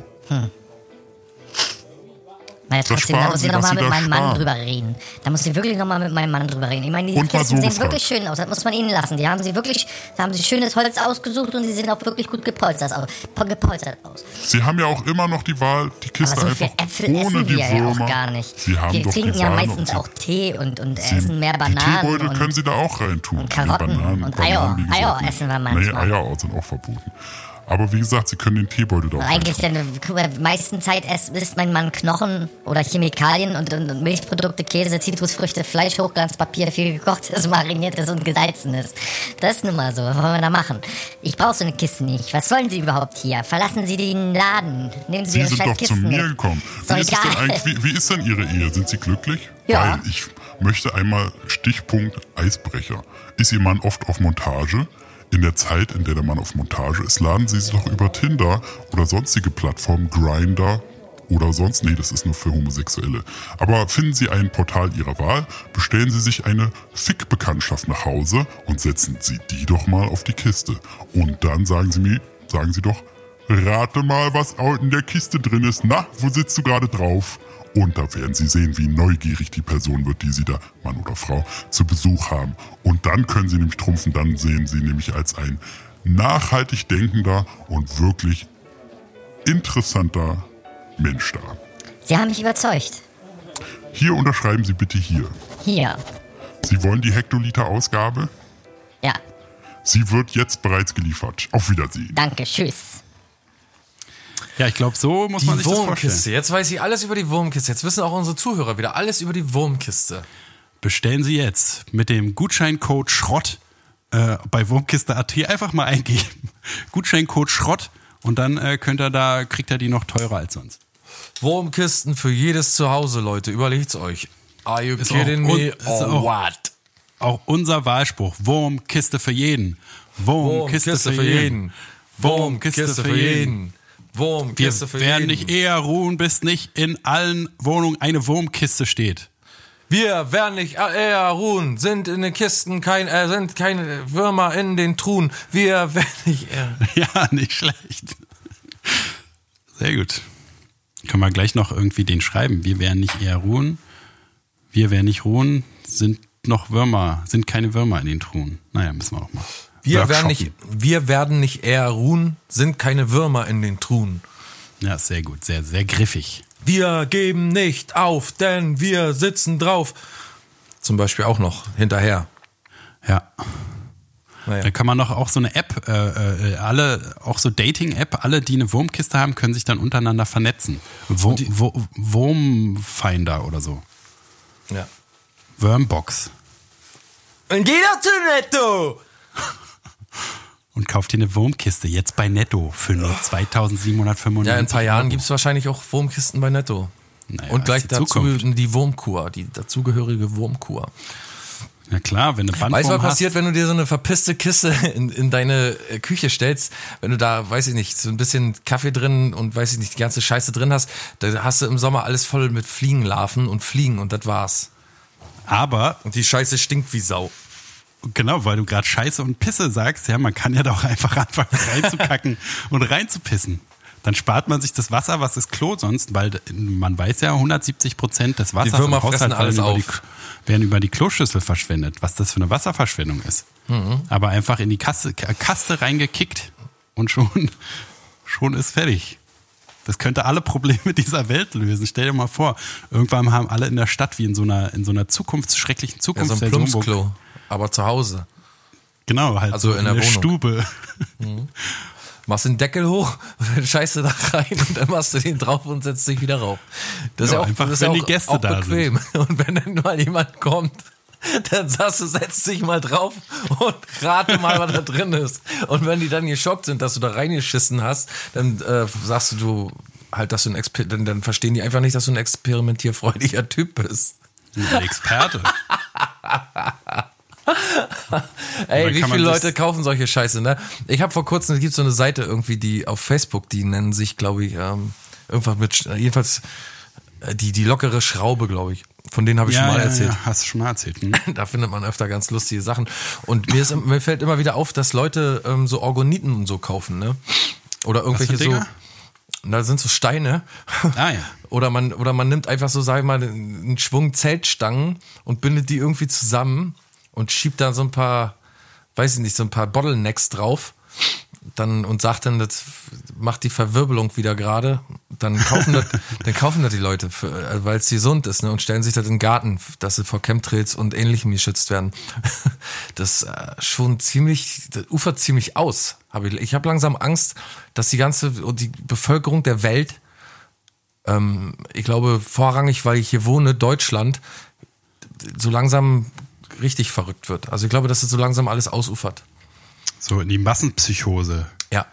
Naja, trotzdem, da muss ich nochmal mit meinem Mann sparen. drüber reden. Da muss ich wirklich nochmal mit meinem Mann drüber reden. Ich meine, die Kisten sehen wirklich schön aus. Das muss man ihnen lassen. Die haben sie wirklich, da haben sie schönes Holz ausgesucht und sie sehen auch wirklich gut gepolstert aus. Gepolstert aus. Sie haben ja auch immer noch die Wahl, die Kiste Aber so einfach Äpfel ohne essen die wir ja auch Würmer. gar nicht. Sie haben wir doch trinken die ja Wahl meistens auch Tee und, und Sie- essen mehr Die Bananen. Teebeutel und, können Sie da auch reintun. und Karotten Nee, und Eier. Eier nicht. essen wir manchmal. Nee, Eier sind auch verboten. Aber wie gesagt, Sie können den Teebeutel da auch Eigentlich, mal, meisten Zeit isst mein Mann Knochen oder Chemikalien und, und, und Milchprodukte, Käse, Zitrusfrüchte, Fleisch, Hochglanzpapier, viel gekochtes, <laughs> mariniertes und gesalzenes. Das ist nun mal so. Was wollen wir da machen? Ich brauche so eine Kiste nicht. Was sollen Sie überhaupt hier? Verlassen Sie den Laden. Nehmen Sie, Sie sind doch zu mir mit. gekommen. Wie ist, wie, wie ist denn Ihre Ehe? Sind Sie glücklich? Ja. Weil ich möchte einmal Stichpunkt Eisbrecher. Ist Ihr Mann oft auf Montage? In der Zeit, in der der Mann auf Montage ist, laden Sie sich doch über Tinder oder sonstige Plattformen, Grinder oder sonst, nee, das ist nur für Homosexuelle. Aber finden Sie ein Portal Ihrer Wahl, bestellen Sie sich eine Fick-Bekanntschaft nach Hause und setzen Sie die doch mal auf die Kiste. Und dann sagen Sie mir, sagen Sie doch, Rate mal, was in der Kiste drin ist. Na, wo sitzt du gerade drauf? Und da werden Sie sehen, wie neugierig die Person wird, die Sie da, Mann oder Frau, zu Besuch haben. Und dann können Sie nämlich trumpfen, dann sehen Sie nämlich als ein nachhaltig denkender und wirklich interessanter Mensch da. Sie haben mich überzeugt. Hier unterschreiben Sie bitte hier. Hier. Sie wollen die Hektoliter-Ausgabe? Ja. Sie wird jetzt bereits geliefert. Auf Wiedersehen. Danke. Tschüss. Ja, ich glaube, so muss man Die sich das Wurmkiste. vorstellen. Jetzt weiß ich alles über die Wurmkiste. Jetzt wissen auch unsere Zuhörer wieder alles über die Wurmkiste. Bestellen Sie jetzt mit dem Gutscheincode Schrott äh, bei Wurmkiste.at einfach mal eingeben. <laughs> Gutscheincode Schrott und dann äh, könnt ihr da, kriegt er die noch teurer als sonst. Wurmkisten für jedes Zuhause, Leute. Überlegt's euch. Are you Ist kidding auch- me or auch- what? Auch unser Wahlspruch, Wurmkiste für jeden. Wurmkiste, Wurmkiste für jeden. Wurmkiste für jeden. Wir Wurmkiste für werden nicht eher ruhen, bis nicht in allen Wohnungen eine Wurmkiste steht. Wir werden nicht eher ruhen, sind in den Kisten kein, äh, sind keine Würmer in den Truhen. Wir <laughs> werden nicht eher. Ja, nicht schlecht. Sehr gut. Können wir gleich noch irgendwie den schreiben. Wir werden nicht eher ruhen. Wir werden nicht ruhen, sind noch Würmer, sind keine Würmer in den Truhen. Naja, müssen wir auch mal. Wir werden, nicht, wir werden nicht eher ruhen, sind keine Würmer in den Truhen. Ja, sehr gut, sehr, sehr griffig. Wir geben nicht auf, denn wir sitzen drauf. Zum Beispiel auch noch hinterher. Ja. Naja. Da kann man noch auch so eine App, äh, äh, alle, auch so Dating-App, alle, die eine Wurmkiste haben, können sich dann untereinander vernetzen. Wurm, Wur- Wurmfinder oder so. Ja. Wormbox. Und geh doch zu Netto! Und kauft dir eine Wurmkiste jetzt bei Netto für nur 2795 Ja, in ein paar Jahren gibt es wahrscheinlich auch Wurmkisten bei Netto. Naja, Und gleich die dazu Zukunft. die Wurmkur, die dazugehörige Wurmkur. Ja klar, wenn du Bandwurm Weißt du, was hast, passiert, wenn du dir so eine verpisste Kiste <laughs> in, in deine äh, Küche stellst? Wenn du da, weiß ich nicht, so ein bisschen Kaffee drin und weiß ich nicht, die ganze Scheiße drin hast, da hast du im Sommer alles voll mit Fliegenlarven und Fliegen und das war's. aber Und die Scheiße stinkt wie Sau. Genau, weil du gerade Scheiße und Pisse sagst, ja, man kann ja doch einfach <laughs> anfangen reinzukacken und reinzupissen. Dann spart man sich das Wasser, was ist Klo sonst, weil man weiß ja, 170 Prozent des Wassers im Haushalt alles werden über, die, werden über die Kloschüssel verschwendet, was das für eine Wasserverschwendung ist. Mhm. Aber einfach in die Kaste, Kaste reingekickt und schon, <laughs> schon ist fertig. Das könnte alle Probleme <laughs> dieser Welt lösen. Stell dir mal vor, irgendwann haben alle in der Stadt wie in so einer, in so einer zukunftsschrecklichen Ja, so ein Plumpsklo, aber zu Hause. Genau, halt Also so in der eine Wohnung. Stube. Machst den Deckel hoch <laughs> scheißt du da rein und dann machst du den drauf und setzt dich wieder rauf. Das ist Ja, ja auch, einfach, das ist wenn ja die auch, Gäste auch da bequem. <laughs> Und wenn dann mal jemand kommt, dann sagst du, setz dich mal drauf und rate mal, was da drin ist. Und wenn die dann geschockt sind, dass du da reingeschissen hast, dann äh, sagst du, du halt, dass du ein Exper dann, dann verstehen die einfach nicht, dass du ein experimentierfreudiger Typ bist. Ein Experte. <laughs> <laughs> Ey, wie viele Leute kaufen solche Scheiße, ne? Ich habe vor kurzem, es gibt so eine Seite irgendwie, die auf Facebook, die nennen sich, glaube ich, ähm, irgendwas mit, jedenfalls äh, die, die lockere Schraube, glaube ich. Von denen habe ich schon mal erzählt. Ja, hast du schon mal erzählt. Hm? <laughs> Da findet man öfter ganz lustige Sachen. Und mir, ist, mir fällt immer wieder auf, dass Leute ähm, so Orgoniten und so kaufen, ne? Oder irgendwelche so. Dinger? Da sind so Steine. Ah ja. <laughs> Oder man, oder man nimmt einfach so, sag ich mal, einen Schwung Zeltstangen und bindet die irgendwie zusammen und schiebt da so ein paar, weiß ich nicht, so ein paar Bottlenecks drauf. Dann, und sagt dann, das macht die Verwirbelung wieder gerade. Dann kaufen das, <laughs> dann kaufen das die Leute, für- weil es gesund ist, ne, und stellen sich das in den Garten, dass sie vor Chemtrails und ähnlichem geschützt werden. <laughs> Das äh, schon ziemlich, das ufert ziemlich aus. Hab ich ich habe langsam Angst, dass die ganze, die Bevölkerung der Welt ähm, ich glaube, vorrangig, weil ich hier wohne, Deutschland, so langsam richtig verrückt wird. Also ich glaube, dass es so langsam alles ausufert. So in die Massenpsychose. Ja.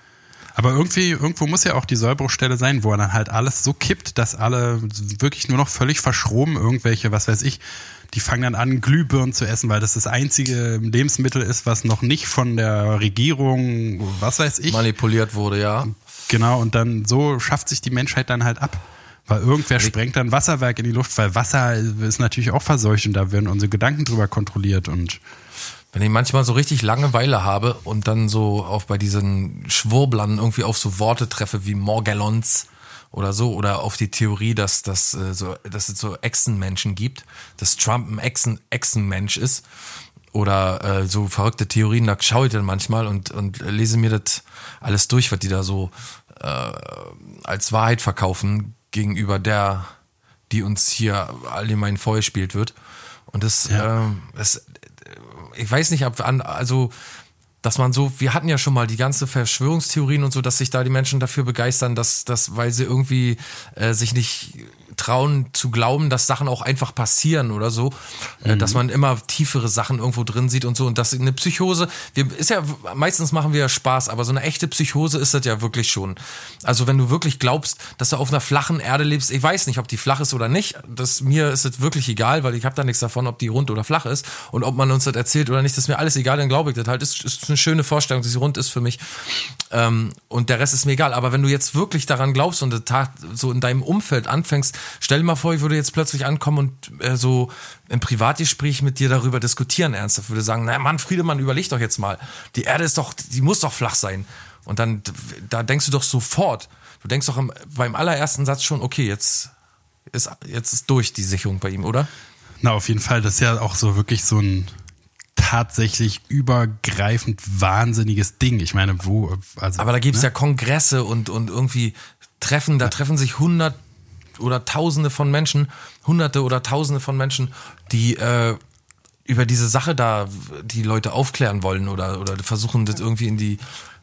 Aber irgendwie, irgendwo muss ja auch die Sollbruchstelle sein, wo dann halt alles so kippt, dass alle wirklich nur noch völlig verschroben irgendwelche, was weiß ich, die fangen dann an, Glühbirnen zu essen, weil das das einzige Lebensmittel ist, was noch nicht von der Regierung, was weiß ich, Manipuliert wurde, ja. genau, und dann so schafft sich die Menschheit dann halt ab. Weil irgendwer sprengt dann Wasserwerk in die Luft, weil Wasser ist natürlich auch verseucht und da werden unsere Gedanken drüber kontrolliert und Wenn ich manchmal so richtig Langeweile habe und dann so auf bei diesen Schwurblern irgendwie auf so Worte treffe wie Morgellons oder so oder auf die Theorie, dass, dass, äh, so, dass es so Echsenmenschen gibt, dass Trump ein Echsen, Echsenmensch ist oder äh, so verrückte Theorien, da schaue ich dann manchmal und, und lese mir das alles durch, was die da so äh, als Wahrheit verkaufen gegenüber der, die uns hier allgemein vorgespielt wird. Und das, Ja. ähm, das ich weiß nicht, ob an, also dass man so, wir hatten ja schon mal die ganze Verschwörungstheorien und so, dass sich da die Menschen dafür begeistern, dass, dass weil sie irgendwie äh, sich nicht trauen zu glauben, dass Sachen auch einfach passieren oder so, äh, dass man immer tiefere Sachen irgendwo drin sieht und so und dass eine Psychose, wir, ist ja meistens machen wir ja Spaß, aber so eine echte Psychose ist das ja wirklich schon. Also wenn du wirklich glaubst, dass du auf einer flachen Erde lebst, ich weiß nicht, ob die flach ist oder nicht, das mir ist es wirklich egal, weil ich habe da nichts davon, ob die rund oder flach ist und ob man uns das erzählt oder nicht, das ist mir alles egal, dann glaube ich das halt. Ist, ist eine schöne Vorstellung, dass sie rund ist für mich. Ähm, und der Rest ist mir egal. Aber wenn du jetzt wirklich daran glaubst und das so in deinem Umfeld anfängst, stell dir mal vor, ich würde jetzt plötzlich ankommen und äh, so im Privatgespräch mit dir darüber diskutieren ernsthaft. Würde sagen, na Mann, Friedemann, überleg doch jetzt mal. Die Erde ist doch, die muss doch flach sein. Und dann, da denkst du doch sofort, du denkst doch am, beim allerersten Satz schon, okay, jetzt ist, jetzt ist durch die Sicherung bei ihm, oder? Na, auf jeden Fall. Das ist ja auch so wirklich so ein tatsächlich übergreifend wahnsinniges Ding. Ich meine, wo, also. Aber da gibt's ne? ja Kongresse und, und irgendwie Treffen, da treffen sich hundert oder tausende von Menschen, hunderte oder tausende von Menschen, die äh, über diese Sache da die Leute aufklären wollen oder, oder versuchen das irgendwie in die.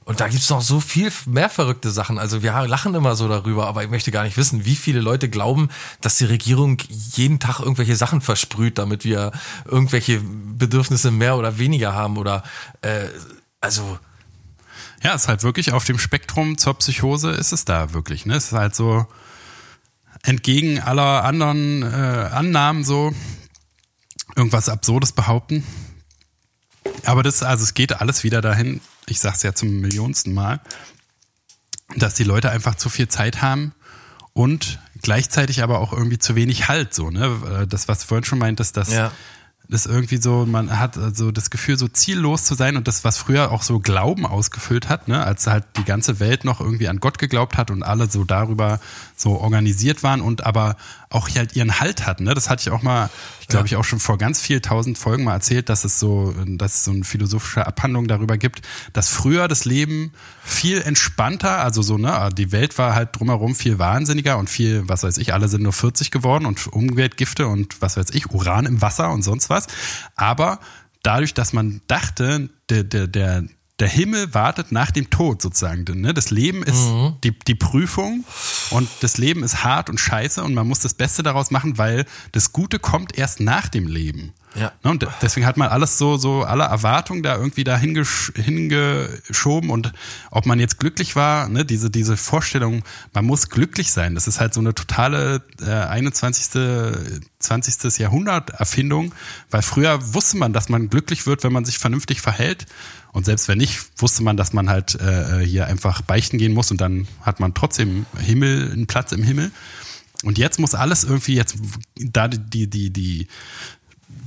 Und da gibt's noch so viel mehr verrückte Sachen. Also wir lachen immer so darüber, aber ich möchte gar nicht wissen, wie viele Leute glauben, dass die Regierung jeden Tag irgendwelche Sachen versprüht, damit wir irgendwelche Bedürfnisse mehr oder weniger haben oder äh, also Ja, ist halt wirklich auf dem Spektrum zur Psychose ist es da wirklich. Ne? Es ist halt so entgegen aller anderen äh, Annahmen so irgendwas Absurdes behaupten. Aber das, also es geht alles wieder dahin, ich sag's ja zum millionsten Mal, dass die Leute einfach zu viel Zeit haben und gleichzeitig aber auch irgendwie zu wenig Halt, so, ne? Das, was du vorhin schon meintest, dass Ja. Das irgendwie so, man hat also das Gefühl, so ziellos zu sein und das, was früher auch so Glauben ausgefüllt hat, ne, als halt die ganze Welt noch irgendwie an Gott geglaubt hat und alle so darüber so organisiert waren und aber auch halt ihren Halt hatten. Ne? Das hatte ich auch mal, ich glaube, ich auch schon vor ganz viel tausend Folgen mal erzählt, dass es so, dass es so eine philosophische Abhandlung darüber gibt, dass früher das Leben viel entspannter, also so, ne, die Welt war halt drumherum viel wahnsinniger und viel, was weiß ich, alle sind nur 40 geworden und Umweltgifte und was weiß ich, Uran im Wasser und sonst was. Aber dadurch, dass man dachte, der, der, der, der Himmel wartet nach dem Tod sozusagen. Ne? Das Leben ist mhm. die, die Prüfung und das Leben ist hart und scheiße und man muss das Beste daraus machen, weil das Gute kommt erst nach dem Leben. Ja. Ne, und deswegen hat man alles so, so alle Erwartungen da irgendwie da hingesch hingeschoben und ob man jetzt glücklich war, ne, diese, diese Vorstellung, man muss glücklich sein, das ist halt so eine totale äh, 21. 20. Jahrhundert Erfindung, weil früher wusste man, dass man glücklich wird, wenn man sich vernünftig verhält und selbst wenn nicht, wusste man, dass man halt äh, hier einfach beichten gehen muss und dann hat man trotzdem Himmel, einen Platz im Himmel. Und jetzt muss alles irgendwie jetzt, da die, die, die,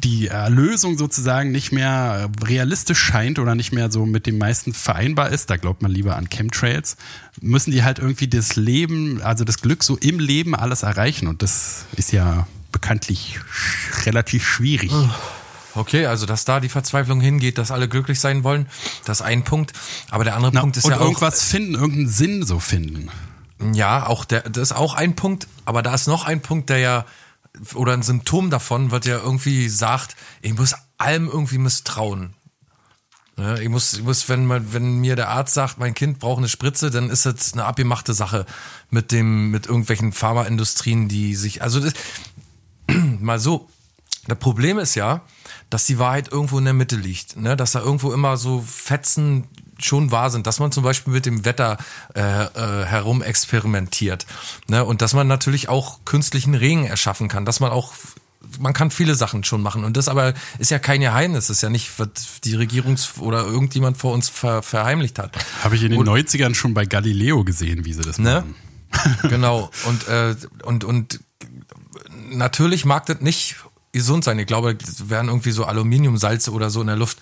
die Erlösung sozusagen nicht mehr realistisch scheint oder nicht mehr so mit dem meisten vereinbar ist, da glaubt man lieber an Chemtrails, müssen die halt irgendwie das Leben, also das Glück so im Leben alles erreichen. Und das ist ja bekanntlich relativ schwierig. Okay, also dass da die Verzweiflung hingeht, dass alle glücklich sein wollen, das ist ein Punkt. Aber der andere Na, Punkt ist und ja auch. irgendwas finden, irgendeinen Sinn so finden. Ja, auch der, das ist auch ein Punkt, aber da ist noch ein Punkt, der ja oder ein Symptom davon wird ja irgendwie sagt, ich muss allem irgendwie misstrauen. Ja, ich muss, ich muss, wenn man, wenn mir der Arzt sagt, mein Kind braucht eine Spritze, dann ist das eine abgemachte Sache mit dem, mit irgendwelchen Pharmaindustrien, die sich, also das, <clears throat> mal so. Das Problem ist ja, dass die Wahrheit irgendwo in der Mitte liegt, ne? dass da irgendwo immer so Fetzen schon wahr sind, dass man zum Beispiel mit dem Wetter äh, äh, herum experimentiert ne? und dass man natürlich auch künstlichen Regen erschaffen kann, dass man auch man kann viele Sachen schon machen und das aber ist ja kein Geheimnis, das ist ja nicht, was die Regierungs- oder irgendjemand vor uns ver verheimlicht hat. Habe ich in den und, 90ern schon bei Galileo gesehen, wie sie das ne? machen. <laughs> genau und, äh, und, und natürlich mag das nicht gesund sein. Ich glaube, es werden irgendwie so Aluminiumsalze oder so in der Luft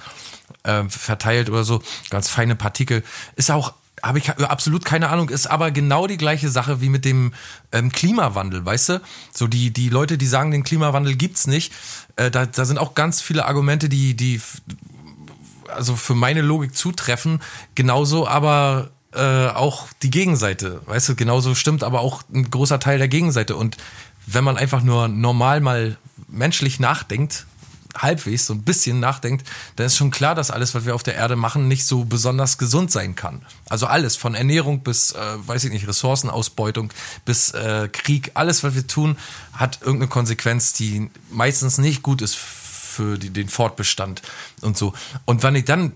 äh, verteilt oder so, ganz feine Partikel. Ist auch habe ich absolut keine Ahnung, ist aber genau die gleiche Sache wie mit dem ähm, Klimawandel, weißt du? So die, die Leute, die sagen, den Klimawandel gibt's nicht, äh, da, da sind auch ganz viele Argumente, die, die also für meine Logik zutreffen, genauso aber äh, auch die Gegenseite, weißt du, genauso stimmt aber auch ein großer Teil der Gegenseite und wenn man einfach nur normal mal menschlich nachdenkt, halbwegs so ein bisschen nachdenkt, dann ist schon klar, dass alles, was wir auf der Erde machen, nicht so besonders gesund sein kann. Also alles, von Ernährung bis, äh, weiß ich nicht, Ressourcenausbeutung bis äh, Krieg, alles, was wir tun, hat irgendeine Konsequenz, die meistens nicht gut ist für die, den Fortbestand und so. Und wenn ich dann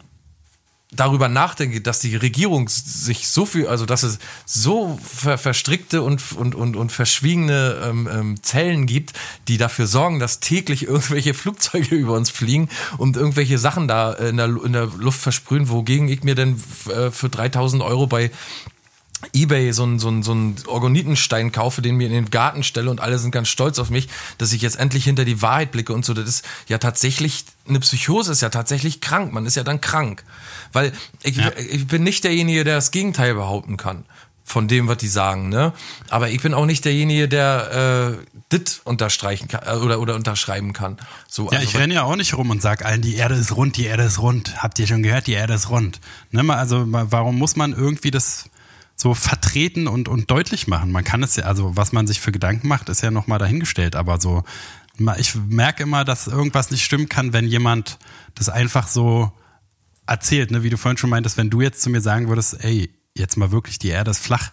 darüber nachdenke, dass die Regierung sich so viel, also dass es so ver verstrickte und, und, und, und verschwiegene ähm, ähm, Zellen gibt, die dafür sorgen, dass täglich <laughs> irgendwelche Flugzeuge über uns fliegen und irgendwelche Sachen da in der, in der Luft versprühen, wogegen ich mir denn äh, für 3000 Euro bei Ebay so einen so einen, so einen Orgonitenstein kaufe, den mir in den Garten stelle und alle sind ganz stolz auf mich, dass ich jetzt endlich hinter die Wahrheit blicke und so. Das ist ja tatsächlich, eine Psychose ist ja tatsächlich krank. Man ist ja dann krank. Weil ich, ja. ich bin nicht derjenige, der das Gegenteil behaupten kann von dem, was die sagen, ne? Aber ich bin auch nicht derjenige, der äh, dit unterstreichen kann äh, oder, oder unterschreiben kann. So, ja, also, ich renne ja auch nicht rum und sag allen, die Erde ist rund, die Erde ist rund. Habt ihr schon gehört, die Erde ist rund? Ne? Also warum muss man irgendwie das so vertreten und, und deutlich machen. Man kann es ja, also was man sich für Gedanken macht, ist ja nochmal dahingestellt, aber so, ich merke immer, dass irgendwas nicht stimmen kann, wenn jemand das einfach so erzählt, ne, wie du vorhin schon meintest, wenn du jetzt zu mir sagen würdest, ey, jetzt mal wirklich, die Erde ist flach,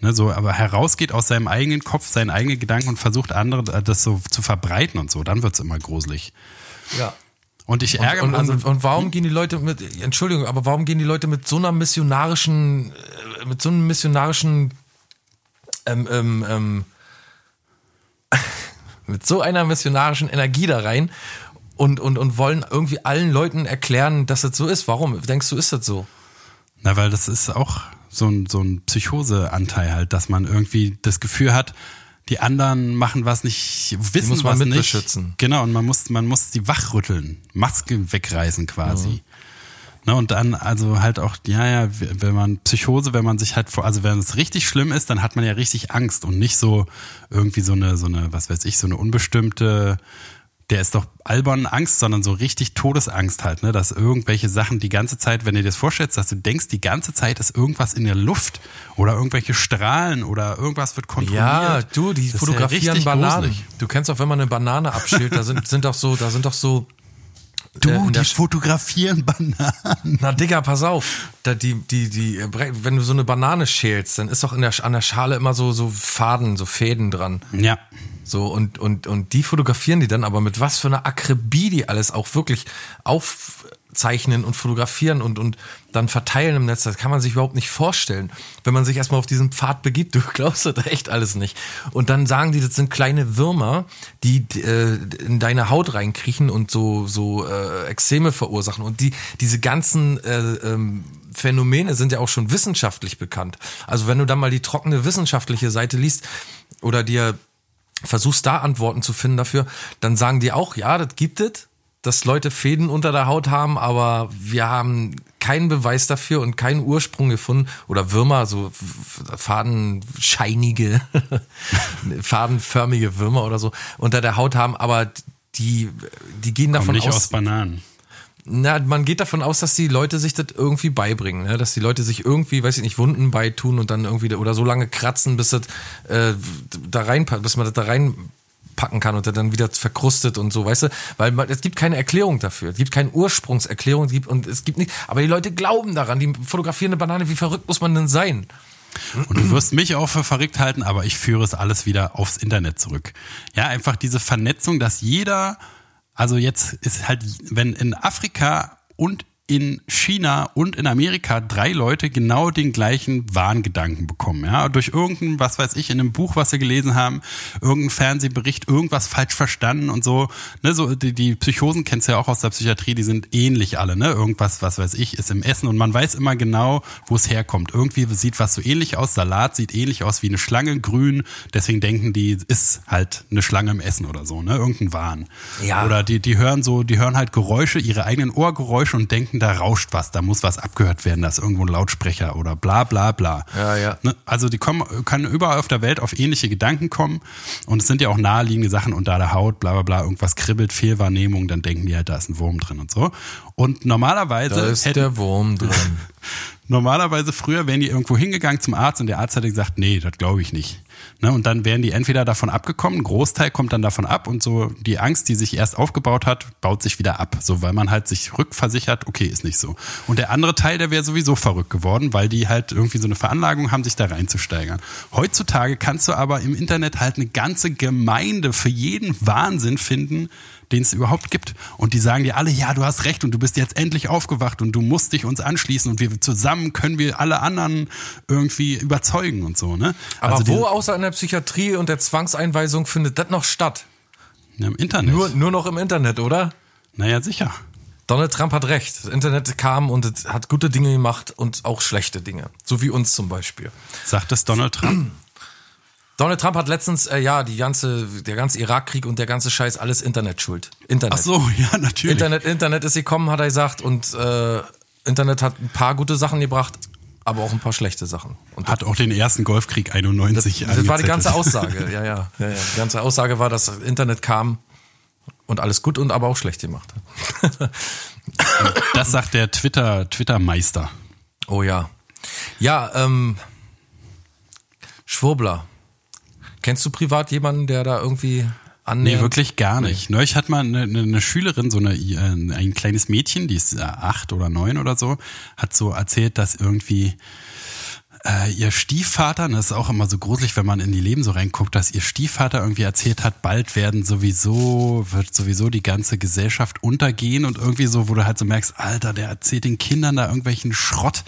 ne, so, aber herausgeht aus seinem eigenen Kopf, seinen eigenen Gedanken und versucht andere äh, das so zu verbreiten und so, dann wird's immer gruselig. Ja. Und ich ärgere mich. Und, und, und, warum gehen die Leute mit, Entschuldigung, aber warum gehen die Leute mit so einer missionarischen, äh, mit so einem missionarischen, ähm, ähm, ähm, <laughs> mit so einer missionarischen Energie da rein und, und, und wollen irgendwie allen Leuten erklären, dass das so ist. Warum denkst du, ist das so? Na, weil das ist auch so ein, so ein Psychoseanteil halt, dass man irgendwie das Gefühl hat, die anderen machen was nicht, wissen muss man was nicht. Beschützen. Genau, und man muss, man muss die wachrütteln, Maske wegreißen quasi. Mhm. Ne, und dann also halt auch, ja, ja, wenn man Psychose, wenn man sich halt vor, also wenn es richtig schlimm ist, dann hat man ja richtig Angst und nicht so irgendwie so eine, so eine, was weiß ich, so eine unbestimmte der ist doch albern Angst, sondern so richtig Todesangst halt, ne? Dass irgendwelche Sachen die ganze Zeit, wenn du dir das vorstellst, dass du denkst, die ganze Zeit ist irgendwas in der Luft oder irgendwelche Strahlen oder irgendwas wird kontrolliert. Ja, du, die fotografieren ja Bananen. Gruselig. Du kennst auch, wenn man eine Banane abschält, da sind, sind doch so, da sind doch so Du, äh, die fotografieren Bananen. Na, Digga, pass auf. Da die, die, die, wenn du so eine Banane schälst, dann ist doch in der, an der Schale immer so, so Faden, so Fäden dran. Ja. So, und, und, und die fotografieren die dann aber mit was für einer Akribie die alles auch wirklich aufzeichnen und fotografieren und, und dann verteilen im Netz. Das kann man sich überhaupt nicht vorstellen. Wenn man sich erstmal auf diesen Pfad begibt, <laughs> du glaubst das echt alles nicht. Und dann sagen die, das sind kleine Würmer, die äh, in deine Haut reinkriechen und so, so äh, Extreme verursachen. Und die, diese ganzen äh, ähm, Phänomene sind ja auch schon wissenschaftlich bekannt. Also wenn du dann mal die trockene wissenschaftliche Seite liest oder dir versuchst da Antworten zu finden dafür, dann sagen die auch, ja, das gibt es, dass Leute Fäden unter der Haut haben, aber wir haben keinen Beweis dafür und keinen Ursprung gefunden oder Würmer, so fadenscheinige, <laughs> fadenförmige Würmer oder so unter der Haut haben, aber die, die gehen davon Kommen nicht aus, aus Bananen. na, man geht davon aus, dass die Leute sich das irgendwie beibringen, ne? dass die Leute sich irgendwie, weiß ich nicht, Wunden beitun und dann irgendwie oder so lange kratzen, bis das äh, da rein, bis man das da reinpacken kann und das dann wieder verkrustet und so, weißt du, weil es gibt keine Erklärung dafür, es gibt keine Ursprungserklärung, es gibt und es gibt nicht, aber die Leute glauben daran, die fotografieren eine Banane, wie verrückt muss man denn sein? Und du wirst mich auch für verrückt halten, aber ich führe es alles wieder aufs Internet zurück. Ja, einfach diese Vernetzung, dass jeder, also jetzt ist halt, wenn in Afrika und in China und in Amerika drei Leute genau den gleichen Wahngedanken bekommen. Ja, durch irgendein, was weiß ich, in einem Buch, was sie gelesen haben, irgendein Fernsehbericht, irgendwas falsch verstanden und so. Ne, so die, die Psychosen kennst du ja auch aus der Psychiatrie, die sind ähnlich alle. Ne, irgendwas, was weiß ich, ist im Essen und man weiß immer genau, wo es herkommt. Irgendwie sieht was so ähnlich aus. Salat sieht ähnlich aus wie eine Schlange, grün. Deswegen denken die, ist halt eine Schlange im Essen oder so. Ne, irgendein Wahn. Ja. Oder die, die hören so, die hören halt Geräusche, ihre eigenen Ohrgeräusche und denken, da rauscht was, da muss was abgehört werden, da ist irgendwo ein Lautsprecher oder bla bla bla. Ja, ja. Ne? Also die kommen, können überall auf der Welt auf ähnliche Gedanken kommen und es sind ja auch naheliegende Sachen unter der Haut, bla bla bla, irgendwas kribbelt, Fehlwahrnehmung, dann denken die halt, da ist ein Wurm drin und so. Und normalerweise Da ist hätten, der Wurm drin. <laughs> normalerweise früher wären die irgendwo hingegangen zum Arzt und der Arzt hätte gesagt, nee, das glaube ich nicht. Ne, und dann wären die entweder davon abgekommen, ein Großteil kommt dann davon ab und so die Angst, die sich erst aufgebaut hat, baut sich wieder ab. So, weil man halt sich rückversichert, okay, ist nicht so. Und der andere Teil, der wäre sowieso verrückt geworden, weil die halt irgendwie so eine Veranlagung haben, sich da reinzusteigern. Heutzutage kannst du aber im Internet halt eine ganze Gemeinde für jeden Wahnsinn finden, den es überhaupt gibt. Und die sagen dir alle, ja, du hast recht und du bist jetzt endlich aufgewacht und du musst dich uns anschließen und wir zusammen können wir alle anderen irgendwie überzeugen und so, ne? Aber also wo außer in der Psychiatrie und der Zwangseinweisung findet das noch statt? im Internet. Nur, nur noch im Internet, oder? naja, sicher. Donald Trump hat recht. Das Internet kam und hat gute Dinge gemacht und auch schlechte Dinge. So wie uns zum Beispiel. Sagt es Donald Trump? Donald Trump hat letztens, äh, ja, die ganze, der ganze Irakkrieg und der ganze Scheiß, alles Internet schuld. Internet. Ach so, <laughs> ja, natürlich. Internet, Internet ist gekommen, hat er gesagt, und äh, Internet hat ein paar gute Sachen gebracht, aber auch ein paar schlechte Sachen. Und Hat auch den ersten Golfkrieg 91 das war die ganze Aussage, <laughs> ja, ja, ja, ja. Die ganze Aussage war, dass Internet kam und alles gut und aber auch schlecht gemacht hat. <laughs> Das sagt der Twitter, Twitter-Meister. Oh ja. Ja, ähm, Schwurbler. Kennst du privat jemanden, der da irgendwie Nee, annähernd? wirklich gar nicht. Neulich hat mal eine, eine, Schülerin, so eine, äh, ein kleines Mädchen, die ist äh, acht oder neun oder so, hat so erzählt, dass irgendwie äh, ihr Stiefvater, und das ist auch immer so gruselig, wenn man in die Leben so reinguckt, dass ihr Stiefvater irgendwie erzählt hat, bald werden sowieso, wird sowieso die ganze Gesellschaft untergehen und irgendwie so, wo du halt so merkst, Alter, der erzählt den Kindern da irgendwelchen Schrott.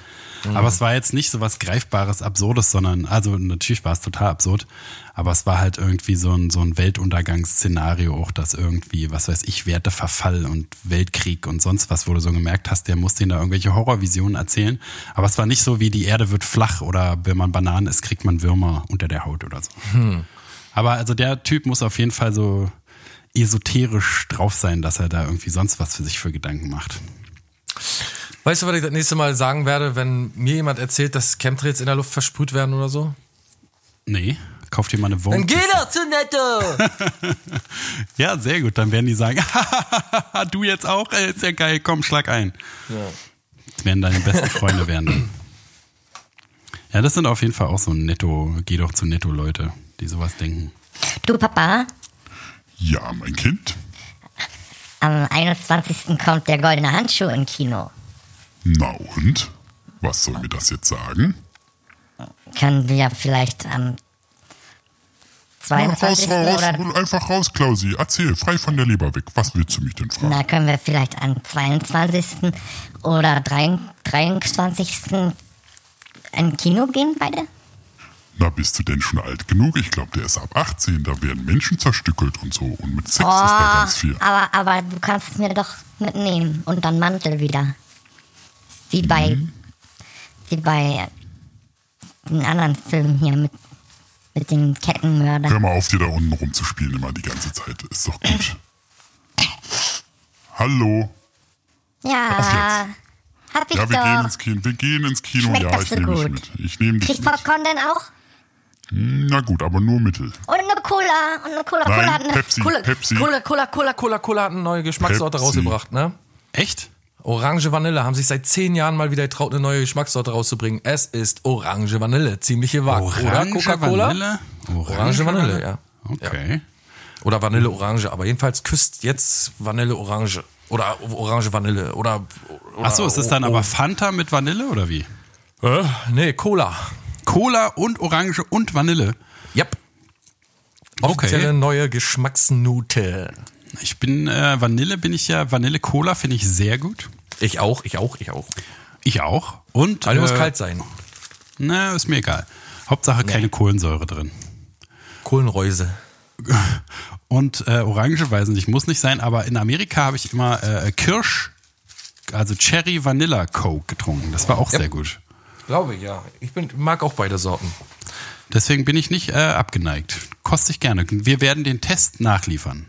Aber es war jetzt nicht so was Greifbares, Absurdes, sondern, also natürlich war es total absurd, aber es war halt irgendwie so ein, so ein Weltuntergangsszenario auch, dass irgendwie, was weiß ich, Werteverfall und Weltkrieg und sonst was, wo du so gemerkt hast, der muss denen da irgendwelche Horrorvisionen erzählen. Aber es war nicht so wie die Erde wird flach oder wenn man Bananen isst, kriegt man Würmer unter der Haut oder so. Aber also der Typ muss auf jeden Fall so esoterisch drauf sein, dass er da irgendwie sonst was für sich für Gedanken macht. Weißt du, was ich das nächste Mal sagen werde, wenn mir jemand erzählt, dass Chemtrails in der Luft versprüht werden oder so? Nee, kauft dir mal eine Wohnung. doch zu netto! <laughs> Ja, sehr gut. Dann werden die sagen, <laughs> du jetzt auch, ey, ist ja geil, komm, schlag ein. Das werden deine besten Freunde werden. dann. Ja, das sind auf jeden Fall auch so netto, geh doch zu netto Leute, die sowas denken. Du Papa, Ja, mein Kind. am 21. kommt der goldene Handschuh im Kino. Na und? Was soll mir das jetzt sagen? Können wir vielleicht am Na, raus, 22. raus, oder einfach raus, Klausi. Erzähl, frei von der Leber weg. Was willst du mich denn fragen? na, können wir vielleicht am 22. oder 23. in Kino gehen beide? Na, bist du denn schon alt genug? Ich glaube, der ist ab 18. Da werden Menschen zerstückelt und so. Und mit Sex ist da ganz viel. aber, aber du kannst es mir doch mitnehmen und dann Mantel wieder. Wie bei, Mhm. wie bei den anderen Filmen hier mit, mit den Kettenmördern. Hör mal auf, dir da unten rumzuspielen immer die ganze Zeit. Ist doch gut. Hallo. Ja, hab ich Ja, wir doch. gehen ins Kino. Wir gehen ins Kino. Schmeckt ja, ich so nehme dich gut? mit. Ich nehme dich Kriegt mit. Popcorn denn auch? Na gut, aber nur Mittel. Und eine Cola. Und eine Cola. Cola Nein, hat eine Pepsi, Cola, Pepsi. Cola, Cola, Cola, Cola, Cola hat eine neue Geschmackssorte Pepsi. rausgebracht, ne? Echt? Orange Vanille haben sich seit zehn Jahren mal wieder getraut, eine neue Geschmackssorte rauszubringen. Es ist Orange Vanille. Ziemlich gewagt, oder? Orange Coca-Cola? Vanille? Orange Vanille, ja. Okay. Oder Vanille Orange, aber jedenfalls küsst jetzt Vanille Orange. Oder Orange Vanille. Oder. oder Achso, ist das dann aber Fanta mit Vanille oder wie? Äh, nee, Cola. Cola und Orange und Vanille. Yep. Okay. Offizielle neue Geschmacksnote. Ich bin, äh, Vanille bin ich ja, Vanille Cola finde ich sehr gut. Ich auch, ich auch, ich auch. Ich auch. Und, Aber die muss äh, kalt sein. Na, ist mir egal. Hauptsache keine Kohlensäure drin. Kohlenreuse. <laughs> Und äh, Orange, weiß nicht, muss nicht sein, aber in Amerika habe ich immer äh, Kirsch, also Cherry Vanilla Coke getrunken. Das war auch Ja. sehr gut. Glaube ich, ja. Ich bin, mag auch beide Sorten. Deswegen bin ich nicht äh, abgeneigt. Koste ich gerne. Wir werden den Test nachliefern.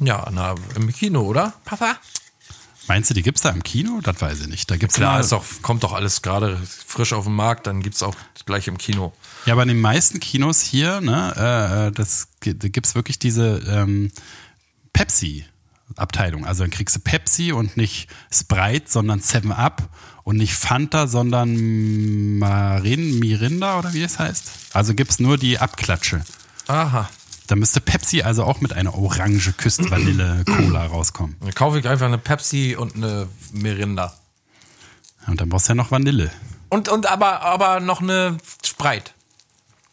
Ja, na, im Kino, oder? Papa? Meinst du, die gibt's da im Kino? Das weiß ich nicht. Da gibt's Klar, doch, kommt doch alles gerade frisch auf den Markt, dann gibt's auch gleich im Kino. Ja, aber in den meisten Kinos hier, ne, äh, äh, das da gibt's wirklich diese ähm, Pepsi-Abteilung. Also dann kriegst du Pepsi und nicht Sprite, sondern 7 Up und nicht Fanta, sondern Marin, Mirinda oder wie es heißt. Also gibt's nur die Abklatsche. Aha. Da müsste Pepsi also auch mit einer orange Küstenvanille-Cola <clears throat> rauskommen. Dann kaufe ich einfach eine Pepsi und eine Mirinda. Und dann brauchst du ja noch Vanille. Und, und aber, aber noch eine Sprite.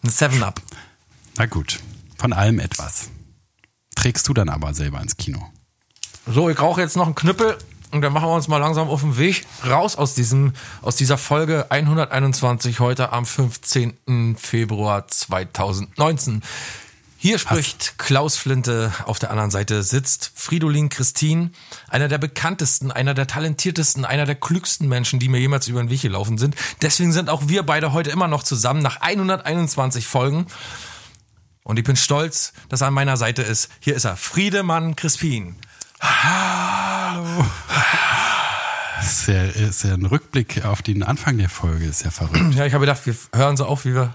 Eine 7-Up. Na gut, von allem etwas. Trägst du dann aber selber ins Kino. So, ich rauche jetzt noch einen Knüppel und dann machen wir uns mal langsam auf den Weg raus aus diesem, aus dieser Folge 121 heute am 15. Februar 2019. Hier spricht Klaus Flinte, auf der anderen Seite sitzt Fridolin Christine, einer der bekanntesten, einer der talentiertesten, einer der klügsten Menschen, die mir jemals über den Weg gelaufen sind. Deswegen sind auch wir beide heute immer noch zusammen nach 121 Folgen. Und ich bin stolz, dass er an meiner Seite ist. Hier ist er, Friedemann Crispin. Das ist ja, ist ja ein Rückblick auf den Anfang der Folge, ist ja verrückt. Ja, ich habe gedacht, wir hören so auf, wie wir.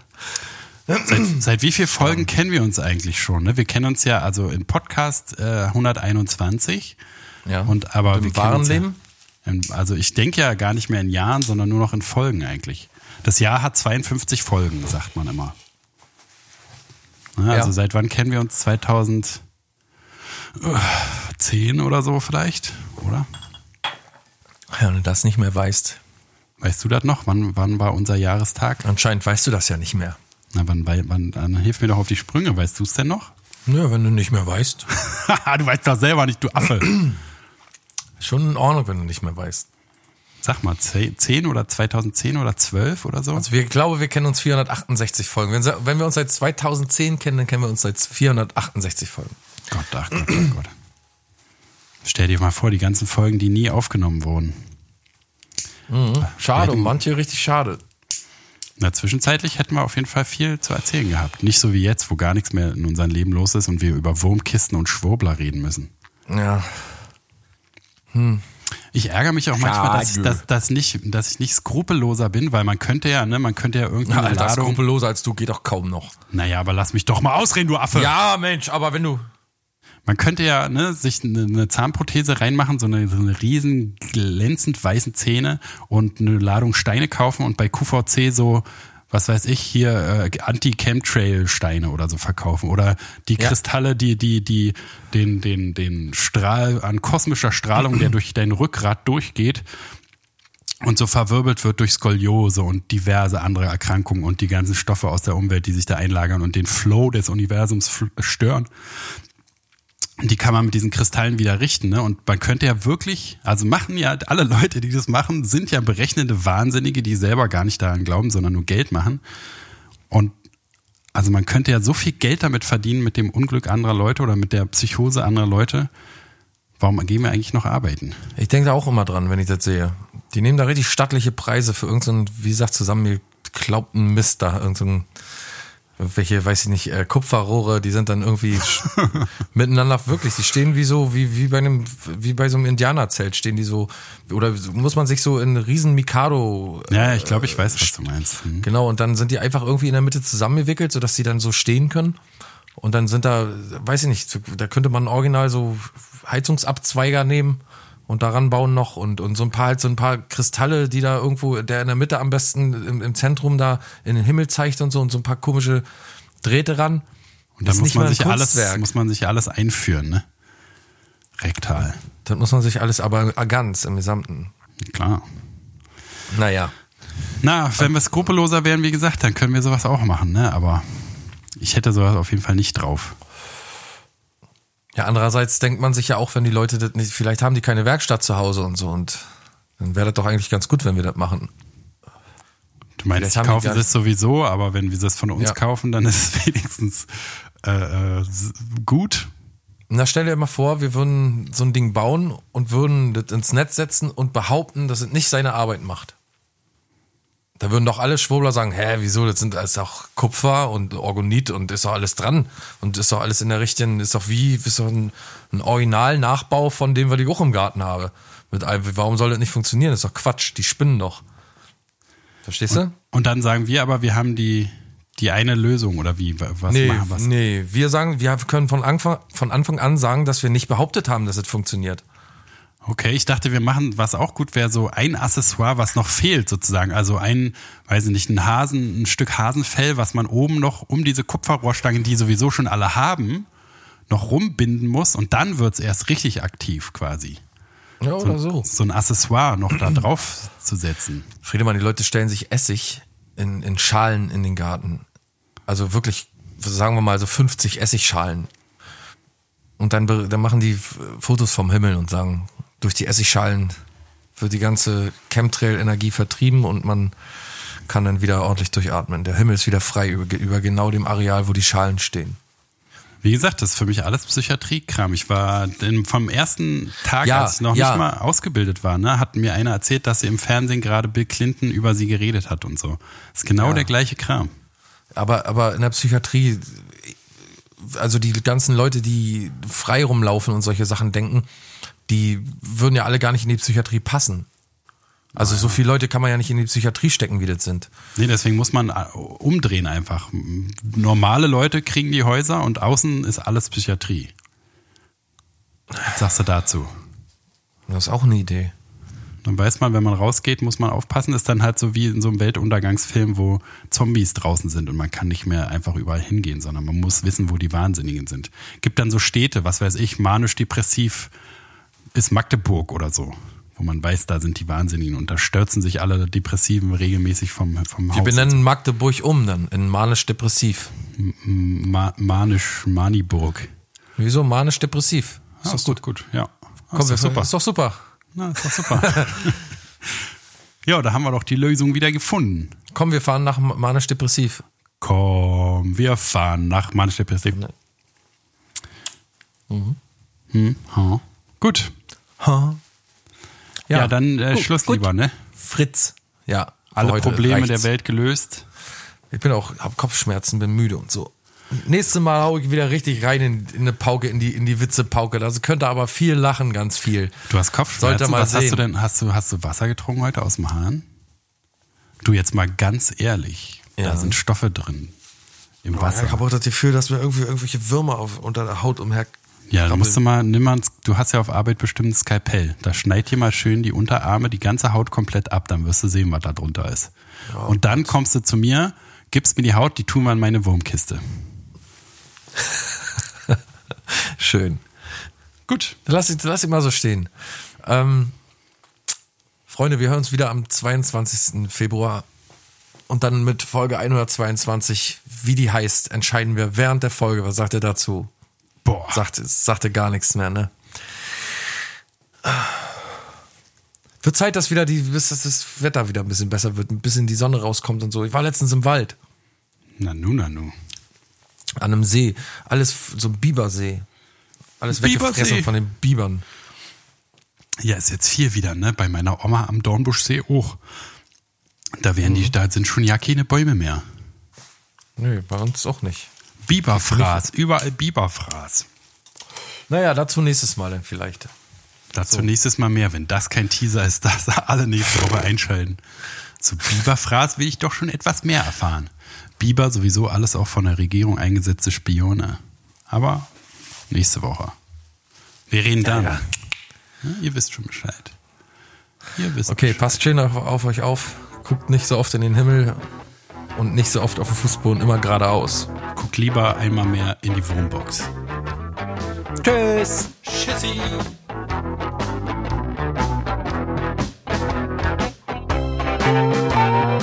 Seit, seit wie vielen Folgen kennen wir uns eigentlich schon? Ne? Wir kennen uns ja also in Podcast äh, 121. Ja. Und aber Im wir kennen wahren ja- Leben? in, also ich denke ja gar nicht mehr in Jahren, sondern nur noch in Folgen eigentlich. Das Jahr hat 52 Folgen, sagt man immer. Ne? Also Ja. seit wann kennen wir uns? 2010 oder so vielleicht, oder? Ja, wenn du das nicht mehr weißt. Weißt du das noch? Wann, wann war unser Jahrestag? Anscheinend weißt du das ja nicht mehr. Na, wann, wann, wann, dann hilf mir doch auf die Sprünge. Weißt du es denn noch? Ja, wenn du nicht mehr weißt. <laughs> du weißt doch selber nicht, du Affe. <clears throat> Schon in Ordnung, wenn du nicht mehr weißt. Sag mal, 10 oder 2010 oder 12 oder so? Also wir glaube, wir kennen uns 468 Folgen. Wenn, wenn wir uns seit 2010 kennen, dann kennen wir uns seit 468 Folgen. Gott, ach Gott, ach Gott. Stell dir mal vor, die ganzen Folgen, die nie aufgenommen wurden. Schade, Hätten- und manche richtig schade. Na, zwischenzeitlich hätten wir auf jeden Fall viel zu erzählen gehabt. Nicht so wie jetzt, wo gar nichts mehr in unserem Leben los ist und wir über Wurmkisten und Schwurbler reden müssen. Ja. Ich ärgere mich auch manchmal, dass ich, dass, dass nicht, dass ich nicht skrupelloser bin, weil man könnte ja, ne, man könnte ja irgendeine Alter, Ladung. skrupelloser als du geht doch kaum noch. Naja, aber lass mich doch mal ausreden, du Affe. Ja, Mensch, aber wenn du. Man könnte ja ne, sich eine, eine Zahnprothese reinmachen, so eine, so eine riesen glänzend weißen Zähne und eine Ladung Steine kaufen und bei QVC so, was weiß ich, hier äh, Anti-Chemtrail-Steine oder so verkaufen. Oder die Ja. Kristalle, die, die, die, den, den, den Strahl an kosmischer Strahlung, der durch dein Rückgrat durchgeht und so verwirbelt wird durch Skoliose und diverse andere Erkrankungen und die ganzen Stoffe aus der Umwelt, die sich da einlagern und den Flow des Universums stören. Die kann man mit diesen Kristallen wieder richten. Ne? Und man könnte ja wirklich, also machen ja alle Leute, die das machen, sind ja berechnende Wahnsinnige, die selber gar nicht daran glauben, sondern nur Geld machen. Und also man könnte ja so viel Geld damit verdienen mit dem Unglück anderer Leute oder mit der Psychose anderer Leute. Warum gehen wir eigentlich noch arbeiten? Ich denke da auch immer dran, wenn ich das sehe. Die nehmen da richtig stattliche Preise für irgendeinen, wie gesagt, zusammengeklaubten Mist da. Irgendein, welche, weiß ich nicht, äh, Kupferrohre, die sind dann irgendwie <laughs> miteinander wirklich, die stehen wie so, wie, wie bei einem, wie bei so einem Indianerzelt stehen die so, oder muss man sich so in riesen Mikado Ja, ich glaube, ich weiß, was du meinst. Hm. Genau, und dann sind die einfach irgendwie in der Mitte zusammengewickelt, sodass sie dann so stehen können. Und dann sind da, weiß ich nicht, da könnte man original so Heizungsabzweiger nehmen und daran bauen noch und, und so ein paar halt so ein paar Kristalle, die da irgendwo, der in der Mitte am besten im, im Zentrum da in den Himmel zeigt und so und so ein paar komische Drähte ran. Und dann muss man, sich alles, muss man sich alles einführen, ne? Rektal. Das muss man sich alles aber ganz im Gesamten. Klar. Naja. Na, wenn wir skrupelloser wären, wie gesagt, dann können wir sowas auch machen, ne? Aber ich hätte sowas auf jeden Fall nicht drauf. Ja, andererseits denkt man sich ja auch, wenn die Leute das nicht, vielleicht haben die keine Werkstatt zu Hause und so und dann wäre das doch eigentlich ganz gut, wenn wir das machen. Du meinst, die kaufen gar das sowieso, aber wenn wir das von uns Ja. kaufen, dann ist es <laughs> wenigstens äh, äh, gut. Na, stell dir mal vor, wir würden so ein Ding bauen und würden das ins Netz setzen und behaupten, dass es nicht seine Arbeit macht. Da würden doch alle Schwurbler sagen, hä, wieso, das sind ist auch Kupfer und Orgonit und ist doch alles dran und ist doch alles in der richtigen, ist doch wie, ist doch ein, ein Original-Nachbau von dem, was ich auch im Garten habe. Mit, allem, warum soll das nicht funktionieren? Das ist doch Quatsch, die spinnen doch. Verstehst du? Und dann sagen wir aber, wir haben die, die eine Lösung oder wie? Was Nee, machen wir? nee, wir sagen, wir können von Anfang, von Anfang an sagen, dass wir nicht behauptet haben, dass es funktioniert. Okay, ich dachte, wir machen, was auch gut wäre, so ein Accessoire, was noch fehlt sozusagen. Also ein, weiß ich nicht, ein Hasen, ein Stück Hasenfell, was man oben noch um diese Kupferrohrstangen, die sowieso schon alle haben, noch rumbinden muss und dann wird's erst richtig aktiv quasi. Ja, oder so. So ein Accessoire noch da drauf zu setzen. Friedemann, die Leute stellen sich Essig in, in Schalen in den Garten. Also wirklich, sagen wir mal so 50 Essigschalen. Und dann, dann machen die Fotos vom Himmel und sagen, durch die Essigschalen wird die ganze Chemtrail-Energie vertrieben und man kann dann wieder ordentlich durchatmen. Der Himmel ist wieder frei über, über genau dem Areal, wo die Schalen stehen. Wie gesagt, das ist für mich alles Psychiatriekram. Ich war in, vom ersten Tag, Ja, als ich noch ja. nicht mal ausgebildet war, ne, hat mir einer erzählt, dass sie im Fernsehen gerade Bill Clinton über sie geredet hat und so. Das ist genau Ja. der gleiche Kram. Aber, aber in der Psychiatrie, also die ganzen Leute, die frei rumlaufen und solche Sachen denken, die würden ja alle gar nicht in die Psychiatrie passen. Also so viele Leute kann man ja nicht in die Psychiatrie stecken, wie das sind. Nee, deswegen muss man äh, umdrehen einfach. Normale Leute kriegen die Häuser und außen ist alles Psychiatrie. Was sagst du dazu? Das ist auch eine Idee. Dann weiß man, wenn man rausgeht, muss man aufpassen. Ist dann halt so wie in so einem Weltuntergangsfilm, wo Zombies draußen sind und man kann nicht mehr einfach überall hingehen, sondern man muss wissen, wo die Wahnsinnigen sind. Gibt dann so Städte, was weiß ich, manisch-depressiv ist Magdeburg oder so, wo man weiß, da sind die Wahnsinnigen und da stürzen sich alle Depressiven regelmäßig vom, vom Wir Haus. benennen Magdeburg um dann in manisch-depressiv. Ma manisch-Maniburg. Wieso manisch-depressiv? Ist Ja, doch ist gut. doch gut, ja. Komm, ist wir, doch super. Ist doch super. Na, ist doch super. <laughs> ja, da haben wir doch die Lösung wieder gefunden. Komm, wir fahren nach manisch-depressiv. Komm, wir fahren nach manisch-depressiv. Hm, ha. Gut. Ha. Ja, dann äh, Gut, Schluss gut. lieber, ne? Fritz. Ja. Alle Probleme reicht's. der Welt gelöst. Ich bin auch, hab Kopfschmerzen, bin müde und so. Nächstes Mal hau ich wieder richtig rein in, in eine Pauke, in die, in die Witzepauke. Da könnte aber viel lachen, ganz viel. Du hast Kopfschmerzen. Sollte mal Was hast sehen. du denn? Hast du, hast du Wasser getrunken heute aus dem Hahn? Du jetzt mal ganz ehrlich. Da Ja. sind Stoffe drin. Im Ja, Wasser. ich habe auch das Gefühl, dass mir irgendwie irgendwelche Würmer auf, unter der Haut umher. Ja, da musst du mal, nimm mal, du hast ja auf Arbeit bestimmt ein Skalpell. Da schneid dir mal schön die Unterarme, die ganze Haut komplett ab, dann wirst du sehen, was da drunter ist. Ja, und dann kommst du zu mir, gibst mir die Haut, die tun wir in meine Wurmkiste. <laughs> Schön. Gut, dann lass ich, lass ich mal so stehen. Ähm, Freunde, wir hören uns wieder am 22. Februar. Und dann mit Folge 122, wie die heißt, entscheiden wir während der Folge. Was sagt ihr dazu? Boah. Sagt, sagte gar nichts mehr, ne? Wird Zeit, dass wieder die, dass das Wetter wieder ein bisschen besser wird, ein bisschen die Sonne rauskommt und so. Ich war letztens im Wald. Nanu, nanu. An einem See. Alles so ein Bibersee. Alles weggefressen von den Bibern. Ja, ist jetzt hier wieder, ne? Bei meiner Oma am Dornbuschsee auch. Da werden die, mhm. da sind schon ja keine Bäume mehr. Nö, bei uns auch nicht. Biberfraß, überall Biberfraß. Naja, dazu nächstes Mal dann vielleicht. Dazu so. nächstes Mal mehr, wenn das kein Teaser ist, <laughs> dass alle nächste Woche einschalten. Zu Biberfraß will ich doch schon etwas mehr erfahren. Biber sowieso alles auch von der Regierung eingesetzte Spione. Aber nächste Woche. Wir reden dann. Ja, ja. ihr wisst schon Bescheid. Ihr wisst okay, Bescheid. passt schön auf, auf euch auf. Guckt nicht so oft in den Himmel und nicht so oft auf den Fußboden, immer geradeaus. Guckt lieber einmal mehr in die Wohnbox. Tschüss. Tschüssi. Thank